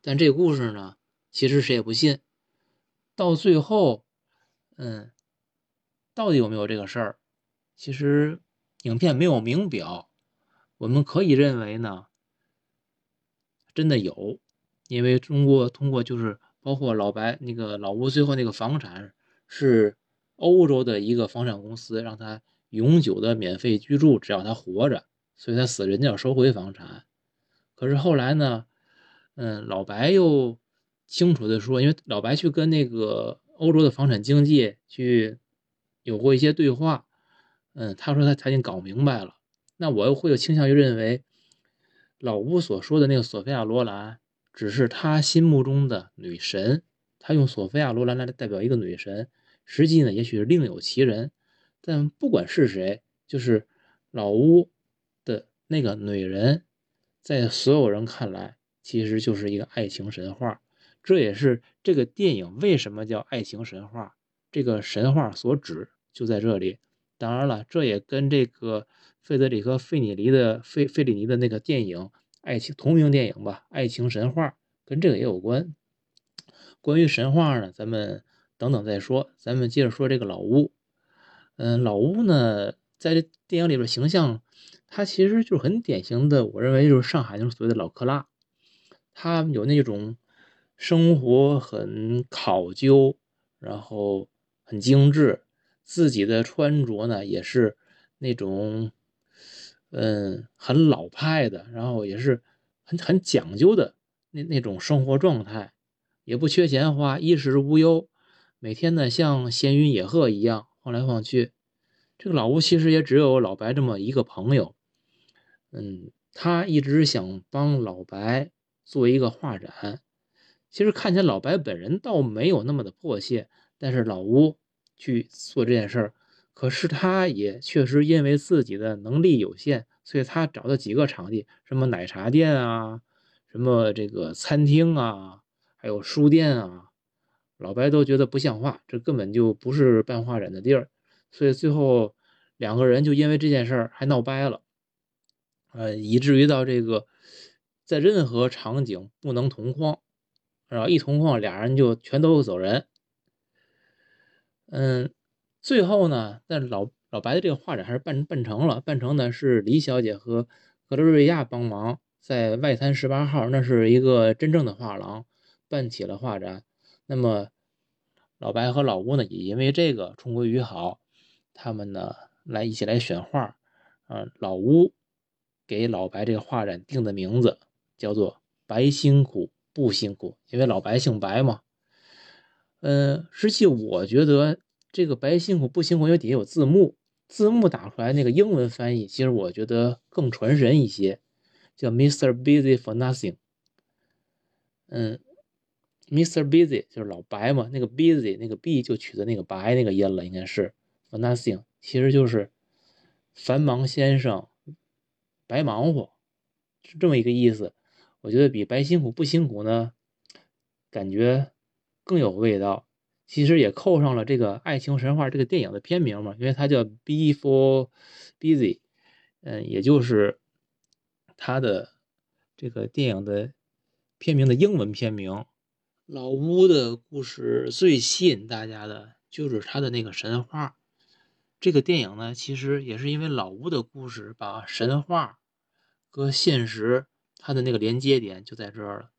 但这故事呢，其实谁也不信。到最后，嗯，到底有没有这个事儿？其实影片没有明表，我们可以认为呢，真的有，因为中国通过就是。包括老白那个老吴最后那个房产是欧洲的一个房产公司让他永久的免费居住，只要他活着，所以他死人家要收回房产。可是后来呢，嗯，老白又清楚的说，因为老白去跟那个欧洲的房产经纪去有过一些对话，嗯，他说他他已经搞明白了。那我又会有倾向于认为，老吴所说的那个索菲亚罗兰。只是他心目中的女神，他用索菲亚·罗兰来代表一个女神，实际呢，也许是另有其人。但不管是谁，就是老屋的那个女人，在所有人看来，其实就是一个爱情神话。这也是这个电影为什么叫爱情神话，这个神话所指就在这里。当然了，这也跟这个费德里克·费里尼的费费里尼的那个电影。爱情同名电影吧，《爱情神话》跟这个也有关。关于神话呢，咱们等等再说。咱们接着说这个老屋。嗯，老屋呢，在这电影里边形象，他其实就是很典型的，我认为就是上海那种所谓的老克拉。他有那种生活很考究，然后很精致，自己的穿着呢也是那种。嗯，很老派的，然后也是很很讲究的那那种生活状态，也不缺钱花，衣食无忧，每天呢像闲云野鹤一样晃来晃去。这个老吴其实也只有老白这么一个朋友，嗯，他一直想帮老白做一个画展。其实看起来老白本人倒没有那么的迫切，但是老吴去做这件事儿。可是他也确实因为自己的能力有限，所以他找的几个场地，什么奶茶店啊，什么这个餐厅啊，还有书店啊，老白都觉得不像话，这根本就不是办画展的地儿。所以最后两个人就因为这件事儿还闹掰了，呃，以至于到这个在任何场景不能同框，然后一同框俩人就全都走人。嗯。最后呢，但老老白的这个画展还是办办成了，办成呢是李小姐和格罗瑞亚帮忙，在外滩十八号，那是一个真正的画廊，办起了画展。那么老白和老吴呢，也因为这个重归于好，他们呢来一起来选画，啊，老吴给老白这个画展定的名字叫做“白辛苦不辛苦”，因为老白姓白嘛。嗯，实际我觉得。这个白辛苦不辛苦，因为底下有字幕，字幕打出来那个英文翻译，其实我觉得更传神一些，叫 Mr. Busy for Nothing。嗯，Mr. Busy 就是老白嘛，那个 Busy 那个 B 就取的那个白那个音了，应该是 for Nothing，其实就是繁忙先生白忙活，是这么一个意思。我觉得比白辛苦不辛苦呢，感觉更有味道。其实也扣上了这个《爱情神话》这个电影的片名嘛，因为它叫《Before Busy》，嗯，也就是它的这个电影的片名的英文片名。老屋的故事最吸引大家的就是他的那个神话。这个电影呢，其实也是因为老屋的故事把神话和现实它的那个连接点就在这儿了。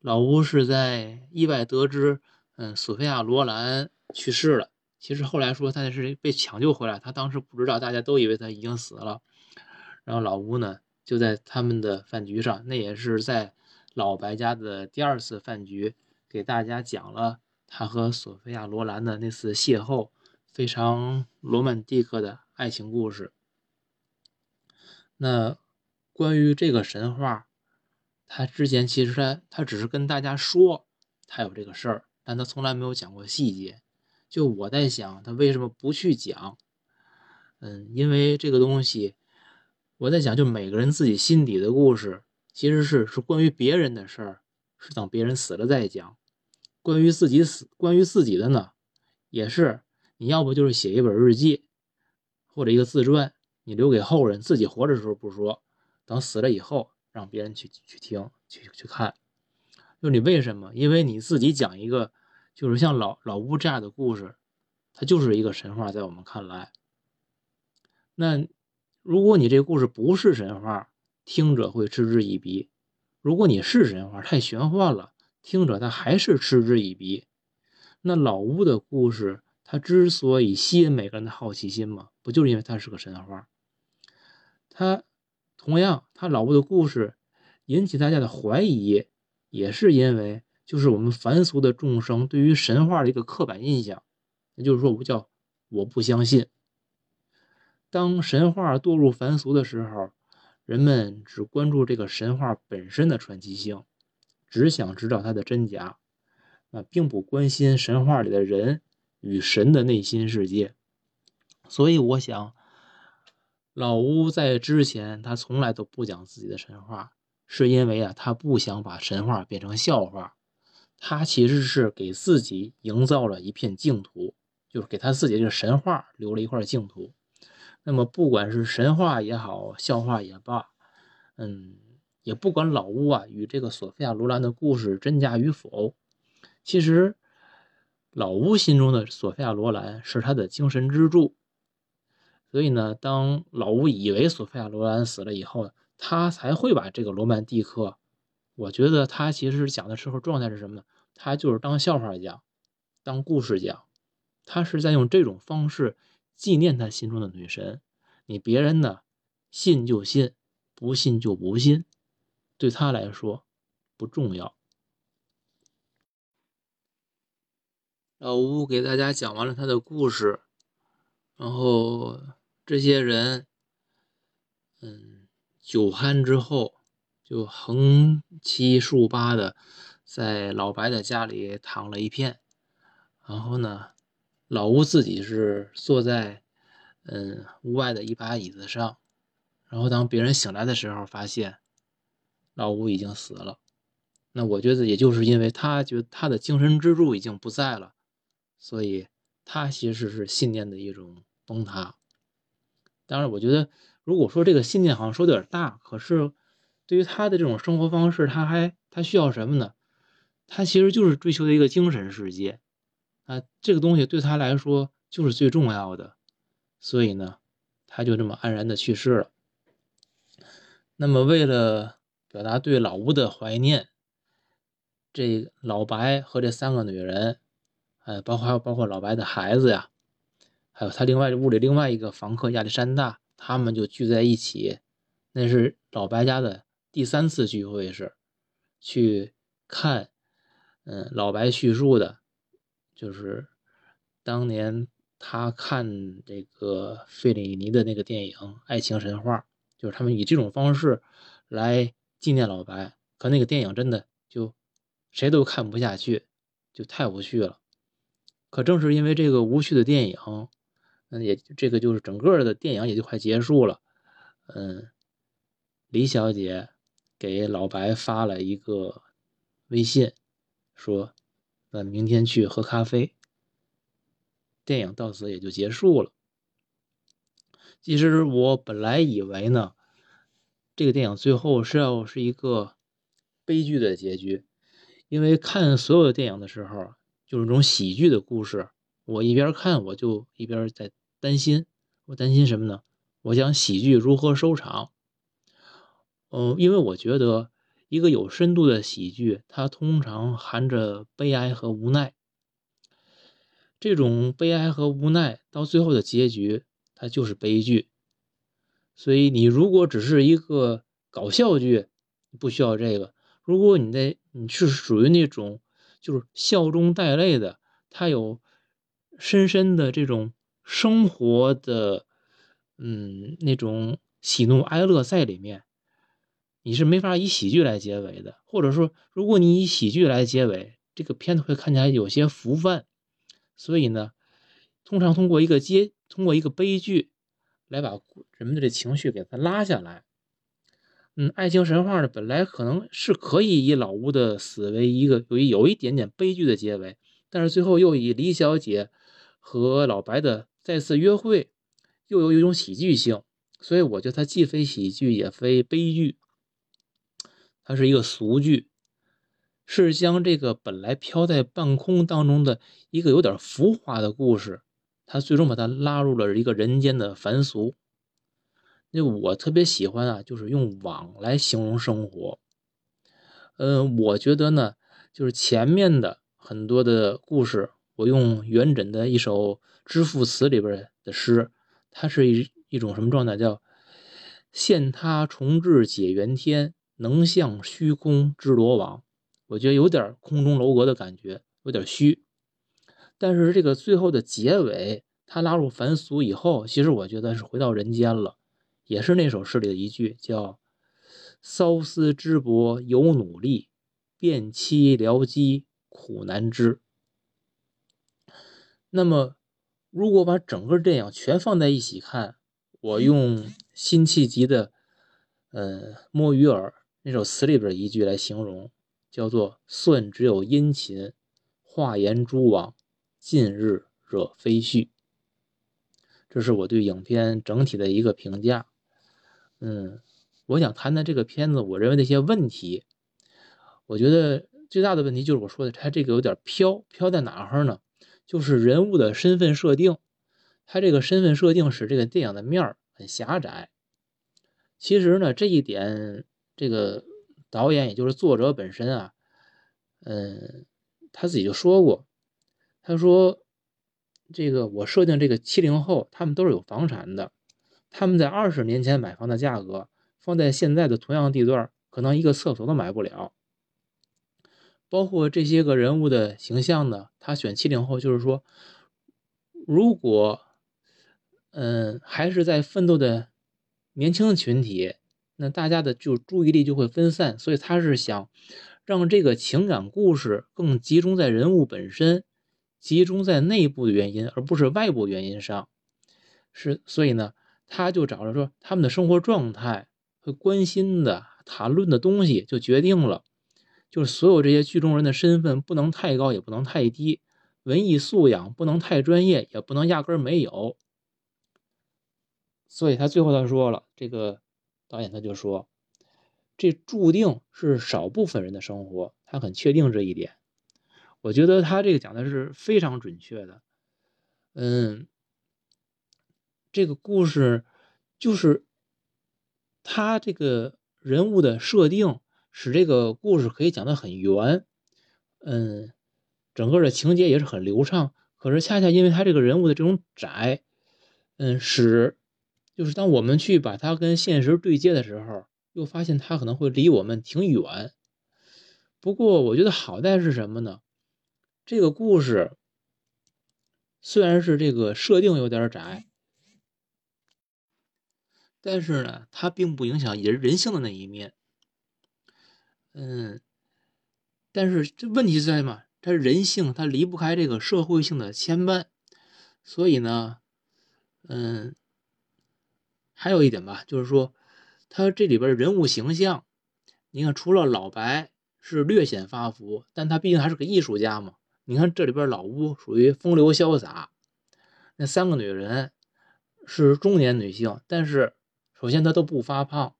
老屋是在意外得知。嗯，索菲亚·罗兰去世了。其实后来说他是被抢救回来，他当时不知道，大家都以为他已经死了。然后老吴呢，就在他们的饭局上，那也是在老白家的第二次饭局，给大家讲了他和索菲亚·罗兰的那次邂逅，非常罗曼蒂克的爱情故事。那关于这个神话，他之前其实他他只是跟大家说他有这个事儿。但他从来没有讲过细节，就我在想他为什么不去讲？嗯，因为这个东西，我在想，就每个人自己心底的故事，其实是是关于别人的事儿，是等别人死了再讲；关于自己死，关于自己的呢，也是你要不就是写一本日记，或者一个自传，你留给后人，自己活着的时候不说，等死了以后让别人去去听去去看。就你为什么？因为你自己讲一个，就是像老老乌这样的故事，它就是一个神话，在我们看来。那如果你这故事不是神话，听者会嗤之以鼻；如果你是神话，太玄幻了，听者他还是嗤之以鼻。那老乌的故事，它之所以吸引每个人的好奇心嘛，不就是因为它是个神话？它同样，它老屋的故事引起大家的怀疑。也是因为，就是我们凡俗的众生对于神话的一个刻板印象，也就是说，我叫我不相信。当神话堕入凡俗的时候，人们只关注这个神话本身的传奇性，只想知道它的真假，啊，并不关心神话里的人与神的内心世界。所以，我想，老乌在之前他从来都不讲自己的神话。是因为啊，他不想把神话变成笑话，他其实是给自己营造了一片净土，就是给他自己这个神话留了一块净土。那么，不管是神话也好，笑话也罢，嗯，也不管老屋啊与这个索菲亚·罗兰的故事真假与否，其实老屋心中的索菲亚·罗兰是他的精神支柱。所以呢，当老屋以为索菲亚·罗兰死了以后，他才会把这个罗曼蒂克，我觉得他其实讲的时候状态是什么呢？他就是当笑话讲，当故事讲，他是在用这种方式纪念他心中的女神。你别人呢，信就信，不信就不信，对他来说不重要。老吴给大家讲完了他的故事，然后这些人，嗯。酒酣之后，就横七竖八的在老白的家里躺了一片。然后呢，老吴自己是坐在嗯屋外的一把椅子上。然后当别人醒来的时候，发现老吴已经死了。那我觉得也就是因为他觉得他的精神支柱已经不在了，所以他其实是信念的一种崩塌。当然，我觉得。如果说这个信念好像说的有点大，可是对于他的这种生活方式，他还他需要什么呢？他其实就是追求的一个精神世界啊，这个东西对他来说就是最重要的，所以呢，他就这么安然的去世了。那么为了表达对老吴的怀念，这老白和这三个女人，呃，包括还有包括老白的孩子呀，还有他另外屋里另外一个房客亚历山大。他们就聚在一起，那是老白家的第三次聚会，是去看，嗯，老白叙述的，就是当年他看这个费里尼的那个电影《爱情神话》，就是他们以这种方式来纪念老白。可那个电影真的就谁都看不下去，就太无趣了。可正是因为这个无趣的电影，嗯，也这个就是整个的电影也就快结束了。嗯，李小姐给老白发了一个微信，说：“那明天去喝咖啡。”电影到此也就结束了。其实我本来以为呢，这个电影最后是要是一个悲剧的结局，因为看所有的电影的时候，就是这种喜剧的故事，我一边看我就一边在担心，我担心什么呢？我想喜剧如何收场？嗯，因为我觉得一个有深度的喜剧，它通常含着悲哀和无奈。这种悲哀和无奈到最后的结局，它就是悲剧。所以你如果只是一个搞笑剧，不需要这个。如果你在你是属于那种就是笑中带泪的，它有深深的这种生活的嗯那种喜怒哀乐在里面，你是没法以喜剧来结尾的。或者说，如果你以喜剧来结尾，这个片子会看起来有些浮泛。所以呢，通常通过一个接，通过一个悲剧，来把人们的这情绪给它拉下来。嗯，爱情神话呢，本来可能是可以以老吴的死为一个有一有一点点悲剧的结尾，但是最后又以李小姐和老白的再次约会，又有一种喜剧性。所以我觉得它既非喜剧，也非悲剧，它是一个俗剧。是将这个本来飘在半空当中的一个有点浮华的故事，它最终把它拉入了一个人间的凡俗。那我特别喜欢啊，就是用网来形容生活。嗯，我觉得呢，就是前面的很多的故事，我用元稹的一首《知赋词》里边的诗，它是一一种什么状态？叫“现他重置解元天，能向虚空织罗网”。我觉得有点空中楼阁的感觉，有点虚。但是这个最后的结尾，他拉入凡俗以后，其实我觉得是回到人间了，也是那首诗里的一句，叫“骚思之薄有努力，变妻疗机苦难知”。那么，如果把整个电影全放在一起看，我用辛弃疾的“呃摸鱼儿”那首词里边一句来形容。叫做“算只有殷勤，画檐蛛网，近日惹飞絮”。这是我对影片整体的一个评价。嗯，我想谈谈这个片子，我认为的一些问题。我觉得最大的问题就是我说的，它这个有点飘，飘在哪儿呢？就是人物的身份设定，他这个身份设定使这个电影的面儿很狭窄。其实呢，这一点，这个。导演也就是作者本身啊，嗯，他自己就说过，他说，这个我设定这个七零后，他们都是有房产的，他们在二十年前买房的价格，放在现在的同样地段，可能一个厕所都买不了。包括这些个人物的形象呢，他选七零后，就是说，如果，嗯，还是在奋斗的年轻群体。那大家的就注意力就会分散，所以他是想让这个情感故事更集中在人物本身，集中在内部的原因，而不是外部原因上。是，所以呢，他就找了说他们的生活状态和关心的谈论的东西，就决定了，就是所有这些剧中人的身份不能太高，也不能太低，文艺素养不能太专业，也不能压根儿没有。所以他最后他说了这个。导演他就说，这注定是少部分人的生活，他很确定这一点。我觉得他这个讲的是非常准确的。嗯，这个故事就是他这个人物的设定，使这个故事可以讲得很圆。嗯，整个的情节也是很流畅。可是恰恰因为他这个人物的这种窄，嗯，使。就是当我们去把它跟现实对接的时候，又发现它可能会离我们挺远。不过我觉得好在是什么呢？这个故事虽然是这个设定有点窄，但是呢，它并不影响人人性的那一面。嗯，但是这问题在嘛？他人性，他离不开这个社会性的牵绊，所以呢，嗯，还有一点吧，就是说，他这里边人物形象，你看，除了老白是略显发福，但他毕竟还是个艺术家嘛。你看这里边老吴属于风流潇洒，那三个女人是中年女性，但是首先她都不发胖，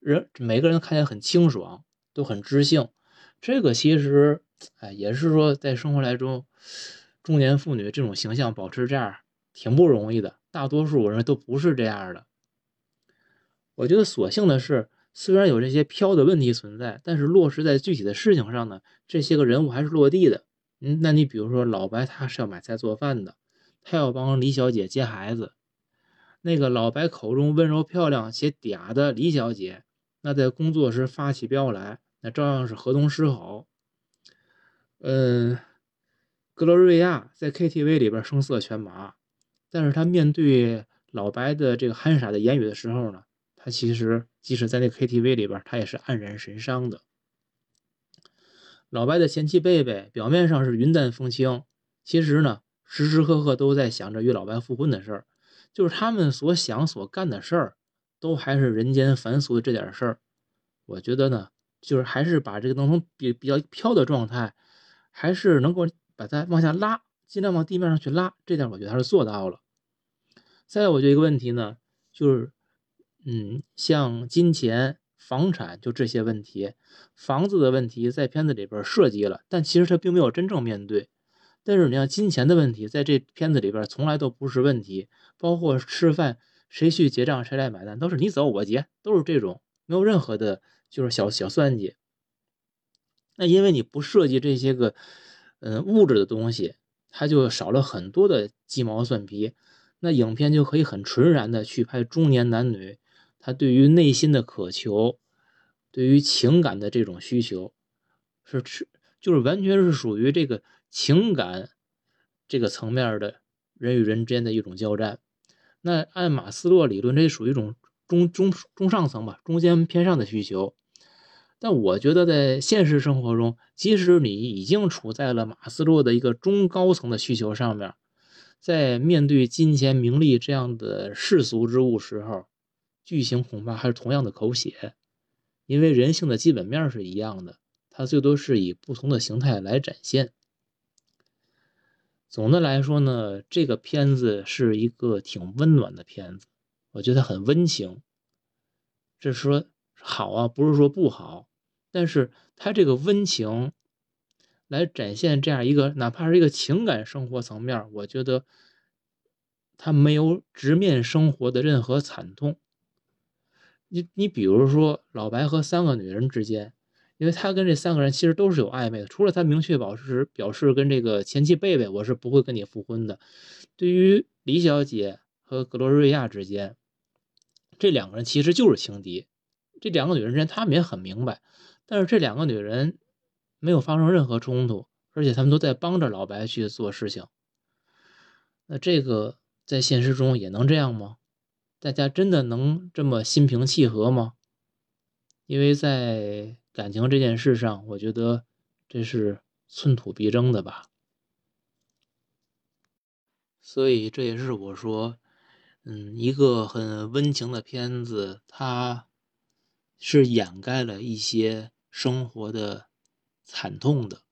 人每个人看起来很清爽，都很知性。这个其实，哎，也是说在生活来中，中年妇女这种形象保持这样挺不容易的。大多数人都不是这样的。我觉得所幸的是，虽然有这些飘的问题存在，但是落实在具体的事情上呢，这些个人物还是落地的。嗯，那你比如说老白，他是要买菜做饭的，他要帮李小姐接孩子。那个老白口中温柔漂亮且嗲的李小姐，那在工作时发起飙来，那照样是河东狮吼。嗯，格罗瑞亚在 KTV 里边声色犬马，但是他面对老白的这个憨傻的言语的时候呢，他其实即使在那 KTV 里边，他也是黯然神伤的。老白的前妻贝贝表面上是云淡风轻，其实呢，时时刻刻都在想着与老白复婚的事儿。就是他们所想所干的事儿，都还是人间凡俗的这点事儿。我觉得呢，就是还是把这个能从比比较飘的状态，还是能够把它往下拉，尽量往地面上去拉。这点我觉得他是做到了。再有，我觉得一个问题呢，就是，嗯，像金钱。房产就这些问题，房子的问题在片子里边涉及了，但其实他并没有真正面对。但是你像金钱的问题，在这片子里边从来都不是问题，包括吃饭谁去结账谁来买单，都是你走我结，都是这种没有任何的，就是小小算计。那因为你不涉及这些个，嗯，物质的东西，它就少了很多的鸡毛蒜皮，那影片就可以很纯然的去拍中年男女。他对于内心的渴求，对于情感的这种需求，是是就是完全是属于这个情感这个层面的人与人之间的一种交战。那按马斯洛理论，这属于一种中中中上层吧，中间偏上的需求。但我觉得在现实生活中，即使你已经处在了马斯洛的一个中高层的需求上面，在面对金钱名利这样的世俗之物时候，剧情恐怕还是同样的口血，因为人性的基本面是一样的，它最多是以不同的形态来展现。总的来说呢，这个片子是一个挺温暖的片子，我觉得很温情。这是说好啊，不是说不好，但是他这个温情来展现这样一个，哪怕是一个情感生活层面，我觉得他没有直面生活的任何惨痛。你你比如说老白和三个女人之间，因为他跟这三个人其实都是有暧昧的，除了他明确表示表示跟这个前妻贝贝我是不会跟你复婚的。对于李小姐和格罗瑞亚之间，这两个人其实就是情敌。这两个女人之间他们也很明白，但是这两个女人没有发生任何冲突，而且他们都在帮着老白去做事情。那这个在现实中也能这样吗？大家真的能这么心平气和吗？因为在感情这件事上，我觉得这是寸土必争的吧。所以这也是我说，嗯，一个很温情的片子，它是掩盖了一些生活的惨痛的。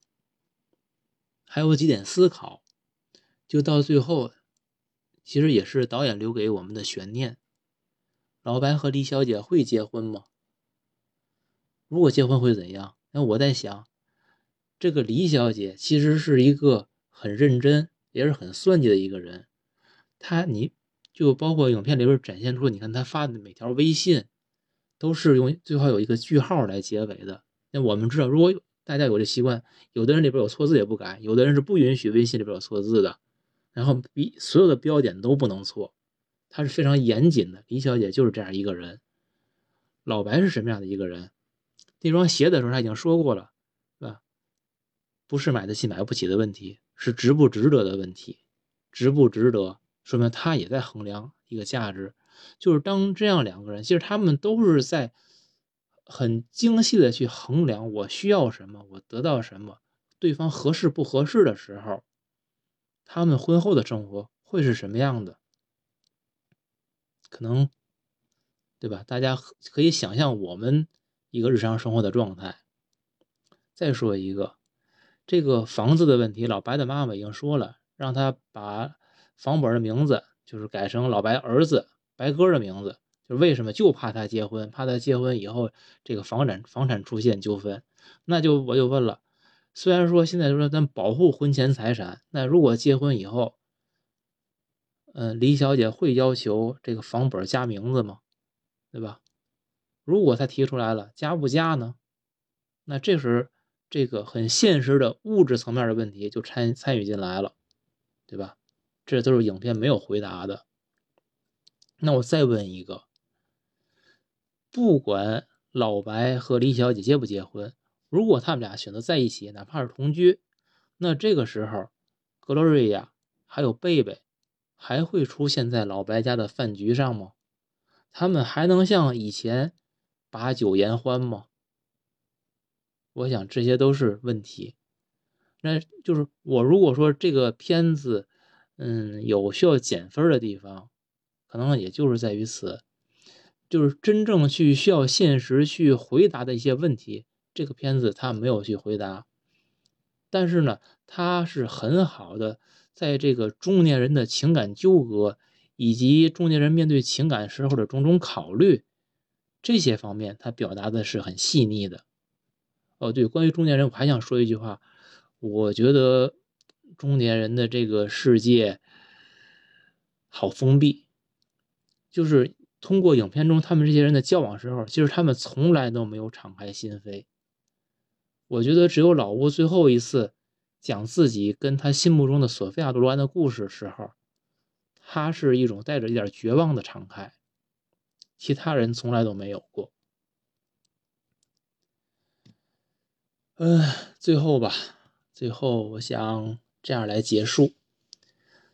还有几点思考，就到最后，其实也是导演留给我们的悬念。老白和李小姐会结婚吗？如果结婚会怎样？那我在想，这个李小姐其实是一个很认真，也是很算计的一个人。她，你就包括影片里边展现出，你看他发的每条微信，都是用最好有一个句号来结尾的。那我们知道，如果大家有这习惯，有的人里边有错字也不改，有的人是不允许微信里边有错字的，然后比所有的标点都不能错。他是非常严谨的，李小姐就是这样一个人。老白是什么样的一个人？那双鞋的时候他已经说过了，是吧？不是买得起买不起的问题，是值不值得的问题。值不值得，说明他也在衡量一个价值。就是当这样两个人，其实他们都是在很精细的去衡量我需要什么，我得到什么，对方合适不合适的时候，他们婚后的生活会是什么样的？可能，对吧？大家可以想象我们一个日常生活的状态。再说一个，这个房子的问题，老白的妈妈已经说了，让他把房本的名字就是改成老白儿子白鸽的名字。就为什么？就怕他结婚，怕他结婚以后这个房产房产出现纠纷。那就我就问了，虽然说现在说咱保护婚前财产，那如果结婚以后，嗯，李小姐会要求这个房本加名字吗？对吧？如果他提出来了，加不加呢？那这时这个很现实的物质层面的问题就参参与进来了，对吧？这都是影片没有回答的。那我再问一个，不管老白和李小姐结不结婚，如果他们俩选择在一起，哪怕是同居，那这个时候，格罗瑞亚还有贝贝。还会出现在老白家的饭局上吗？他们还能像以前把酒言欢吗？我想这些都是问题。那就是我如果说这个片子，嗯，有需要减分的地方，可能也就是在于此，就是真正去需要现实去回答的一些问题，这个片子它没有去回答。但是呢，它是很好的。在这个中年人的情感纠葛，以及中年人面对情感时候的种种考虑，这些方面他表达的是很细腻的。哦，对，关于中年人，我还想说一句话，我觉得中年人的这个世界好封闭，就是通过影片中他们这些人的交往时候，其实他们从来都没有敞开心扉。我觉得只有老吴最后一次。讲自己跟他心目中的索菲亚·罗兰的故事时候，他是一种带着一点绝望的敞开，其他人从来都没有过。嗯，最后吧，最后我想这样来结束，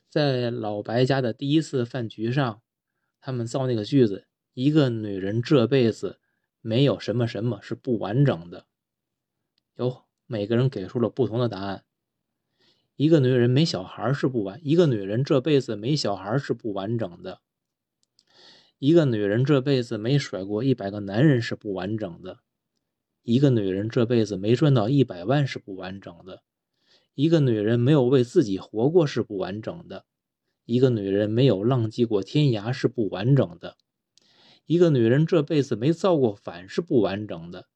在老白家的第一次饭局上，他们造那个句子：“一个女人这辈子没有什么什么是不完整的。”有每个人给出了不同的答案。一个女人没小孩是不完，一个女人这辈子没小孩是不完整的。一个女人这辈子没甩过一百个男人是不完整的。一个女人这辈子没赚到一百万是不完整的。一个女人没有为自己活过是不完整的。一个女人没有浪迹过天涯是不完整的。一个女人这辈子没造过反是不完整的。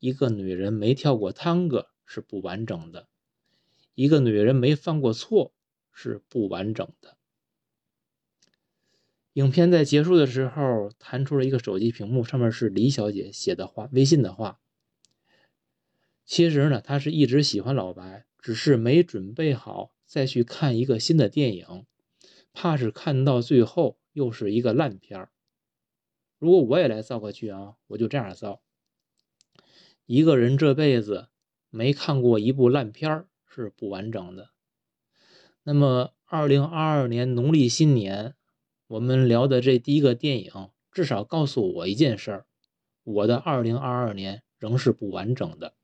一个女人没跳过探戈是不完整的。一个女人没犯过错是不完整的。影片在结束的时候弹出了一个手机屏幕，上面是李小姐写的话，微信的话。其实呢，她是一直喜欢老白，只是没准备好再去看一个新的电影，怕是看到最后又是一个烂片儿。如果我也来造个句啊，我就这样造：一个人这辈子没看过一部烂片儿。是不完整的。那么，二零二二年农历新年，我们聊的这第一个电影，至少告诉我一件事儿：我的二零二二年仍是不完整的。